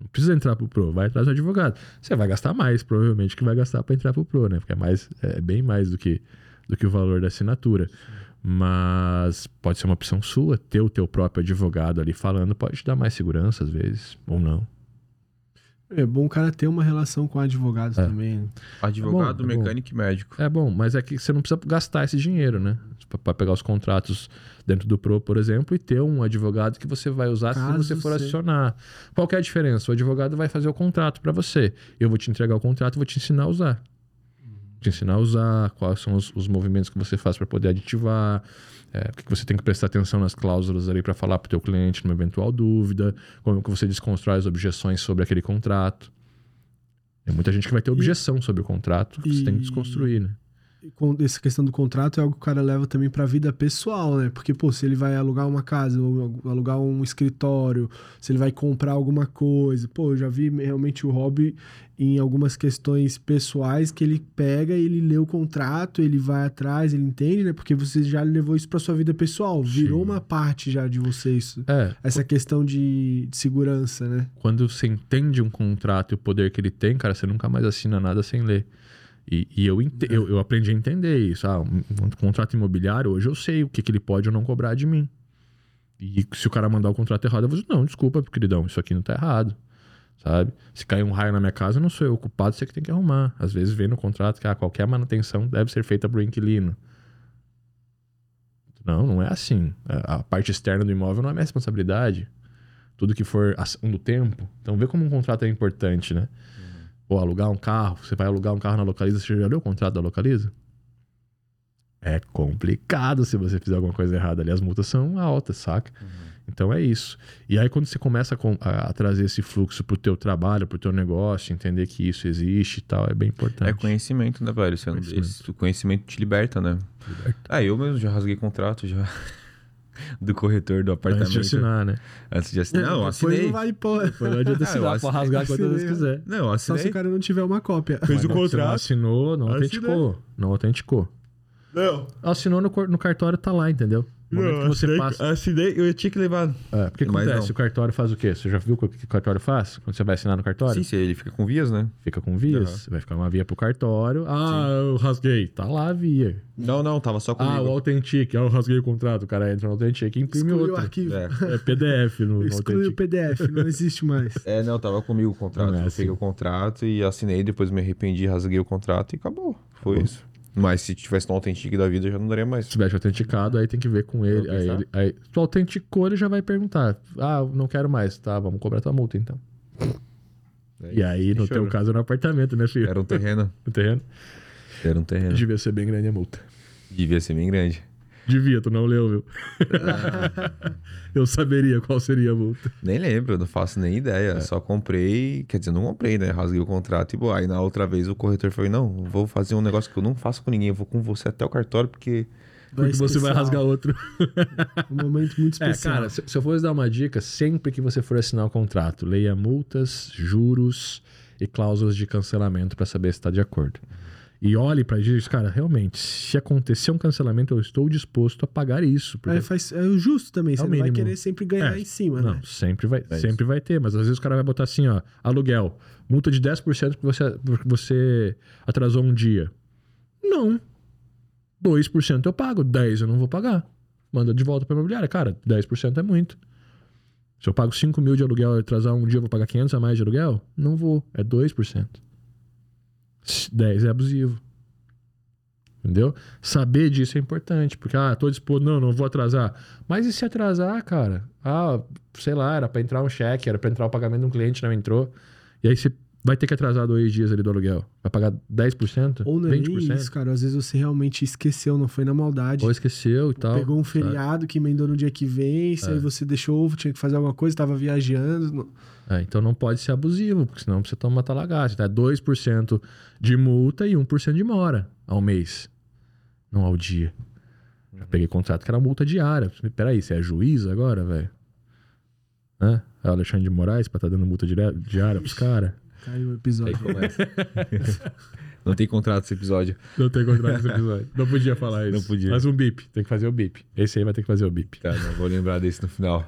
Não precisa entrar pro Pro, vai atrás do advogado. Você vai gastar mais, provavelmente, que vai gastar para entrar pro Pro, né? Porque é, mais, é bem mais do que, do que o valor da assinatura. Mas pode ser uma opção sua, ter o teu próprio advogado ali falando, pode te dar mais segurança às vezes, ou não. É bom o cara ter uma relação com advogados É. também. Advogado, É bom, é mecânico e médico. É bom, mas é que você não precisa gastar esse dinheiro, né? Para pegar os contratos dentro do Pro, por exemplo, e ter um advogado que você vai usar se Caso você for você- acionar. Qual que é a diferença? O advogado vai fazer o contrato para você. Eu vou te entregar o contrato e vou te ensinar a usar. Te ensinar a usar, quais são os, os movimentos que você faz para poder aditivar, é, o que você tem que prestar atenção nas cláusulas ali para falar para o teu cliente numa eventual dúvida, como que você desconstrói as objeções sobre aquele contrato. Tem muita gente que vai ter objeção sobre o contrato, que você tem que e- desconstruir, né? Com essa questão do contrato é algo que o cara leva também pra vida pessoal, né? Porque, pô, se ele vai alugar uma casa, ou alugar um escritório, se ele vai comprar alguma coisa, pô, eu já vi realmente o hobby em algumas questões pessoais que ele pega, ele lê o contrato, ele vai atrás, ele entende, né? Porque você já levou isso pra sua vida pessoal, virou Sim. uma parte já de você isso. É, Essa questão de, de segurança, né? quando você entende um contrato e o poder que ele tem, cara, você nunca mais assina nada sem ler. E, e eu, ente- eu, eu aprendi a entender isso. Ah, um, um contrato imobiliário, hoje eu sei o que, que ele pode ou não cobrar de mim. E se o cara mandar o contrato errado, eu vou dizer, não, desculpa, queridão, isso aqui não tá errado. Sabe? Se cair um raio na minha casa, não sou eu o culpado, você que tem que arrumar. Às vezes vem no contrato que ah, qualquer manutenção deve ser feita pro inquilino. Não, não é assim. A a parte externa do imóvel não é minha responsabilidade. Tudo que for ação do tempo. Então vê como um contrato é importante, né? Ou alugar um carro. Você vai alugar um carro na Localiza, você já leu o contrato da Localiza? É complicado se você fizer alguma coisa errada ali. As multas são altas, saca? Então é isso. E aí quando você começa a, a- trazer esse fluxo pro teu trabalho, pro teu negócio, entender que isso existe e tal, é bem importante. É conhecimento, né, velho? Você Conhecimento. esse- o conhecimento te liberta, né? Liberta. Ah, eu mesmo já rasguei contrato já. Do corretor do apartamento. Antes de assinar, né? Antes de assinar. Não, eu Depois assinei. não vale porra. Depois não adianta Ah, assinar, pode assinei- rasgar quantas vezes assinei. quiser. Não, eu Só se assinei. o cara não tiver uma cópia. Fez Mas o não- você não contrato. assinou, não Assinei. autenticou. Não autenticou. Não. Assinou no, no cartório, tá lá, entendeu? No momento que você assinei, passa. assinei, eu tinha que levar. É, porque Mas acontece, não. o cartório faz o quê? Você já viu o que o cartório faz? Quando você vai assinar no cartório? Sim, se ele fica com vias, né? Fica com vias. Aham. Vai ficar uma via pro cartório. Ah, eu rasguei. Tá lá a via. Não, não, tava só comigo. Ah, o Authentic. Ah, eu rasguei o contrato. O cara entra no Authentic e imprime Exclui o outro. arquivo. É. É PDF no, no Exclui o. PDF, não existe mais. É, não, tava comigo o contrato. Não é eu assim. peguei o contrato e assinei, depois me arrependi, rasguei o contrato e acabou. Foi Acabou. isso. Mas se tivesse no Authentic da vida, eu já não daria mais. Se tivesse autenticado, aí tem que ver com ele. Aí, ele aí, tu autenticou, ele já vai perguntar. Ah, não quero mais. Tá, vamos cobrar tua multa então. E aí, no teu caso, no apartamento, né, filho? Era um terreno. No terreno. Era um terreno. Devia ser bem grande a multa. Devia ser bem grande. Devia, tu não leu, viu? eu saberia qual seria a multa. Nem lembro, não faço nem ideia. Só comprei, quer dizer, não comprei, né? Rasguei o contrato e boa. Aí na outra vez o corretor falou: não, vou fazer um negócio que eu não faço com ninguém, eu vou com você até o cartório, porque. Porque você vai rasgar outro. Um momento muito É, especial. cara, se, se eu fosse dar uma dica, sempre que você for assinar o contrato, leia multas, juros e cláusulas de cancelamento para saber se está de acordo. E olhe para isso, cara, realmente, se acontecer um cancelamento, eu estou disposto a pagar isso. porque- Aí faz, é justo também, você É o não vai querer sempre ganhar É. em cima, Não, né? sempre vai, É sempre vai ter, mas às vezes o cara vai botar assim, ó, aluguel, multa de 10% porque você, porque você atrasou um dia. Não. 2% eu pago, 10% eu não vou pagar. Manda de volta pra imobiliária. Cara, 10% é muito. Se eu pago 5 mil de aluguel e atrasar um dia, eu vou pagar 500 a mais de aluguel? Não vou. É 2%. 10 é abusivo. Entendeu? Saber disso é importante. Porque, ah, tô disposto, não, não vou atrasar. Mas e se atrasar, cara? Ah, sei lá, era pra entrar um cheque, era pra entrar o pagamento de um cliente, não entrou. E aí você vai ter que atrasar dois dias ali do aluguel. Vai pagar 10%? Ou não é 20%? nem isso, cara. Às vezes você realmente esqueceu, não foi na maldade. Ou esqueceu e tal. Pegou um sabe? feriado que emendou no dia que vem, É. aí você deixou, tinha que fazer alguma coisa, tava viajando. É, então não pode ser abusivo, porque senão você toma talagaste. Tá? 2% de multa e 1% de mora ao mês. Não ao dia. Já peguei contrato que era multa diária. Peraí, você é juiz agora, velho? Hã? É o Alexandre de Moraes pra tá dando multa diária pros caras? Caiu o episódio. começa. não tem contrato esse episódio. Não tem contrato nesse episódio. Não podia falar isso. Não podia. Faz um bip. Tem que fazer o bip. Esse aí vai ter que fazer o bip. Tá, não vou lembrar desse no final.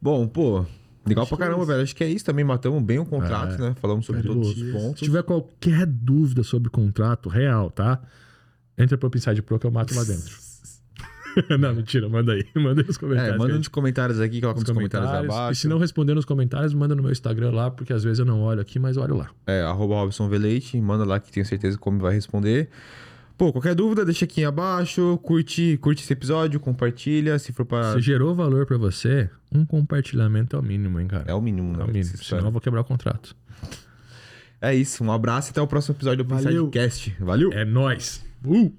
Bom, pô, legal Acho pra é caramba, isso. velho. Acho que é isso também. Matamos bem o contrato, É. né? Falamos sobre todos os Se pontos. tiver qualquer dúvida sobre contrato real, tá? Entra pro Inside Pro que eu mato lá dentro. não, mentira, manda aí. Manda aí nos comentários. É, manda nos comentários aqui, coloca nos nos comentários, comentários. abaixo. E se não responder nos comentários, manda no meu Instagram lá, porque às vezes eu não olho aqui, mas olho lá. É, arroba Robson Veleite, manda lá que tenho certeza como vai responder. Pô, qualquer dúvida, deixa aqui abaixo, curte, curte esse episódio, compartilha, se for pra... Se gerou valor pra você, um compartilhamento é o mínimo, hein, cara? É o mínimo, É né? o mínimo. Essa Senão eu vou quebrar o contrato. É isso, um abraço e até o próximo episódio do Valeu. Insidecast. Valeu! É nóis! Uh!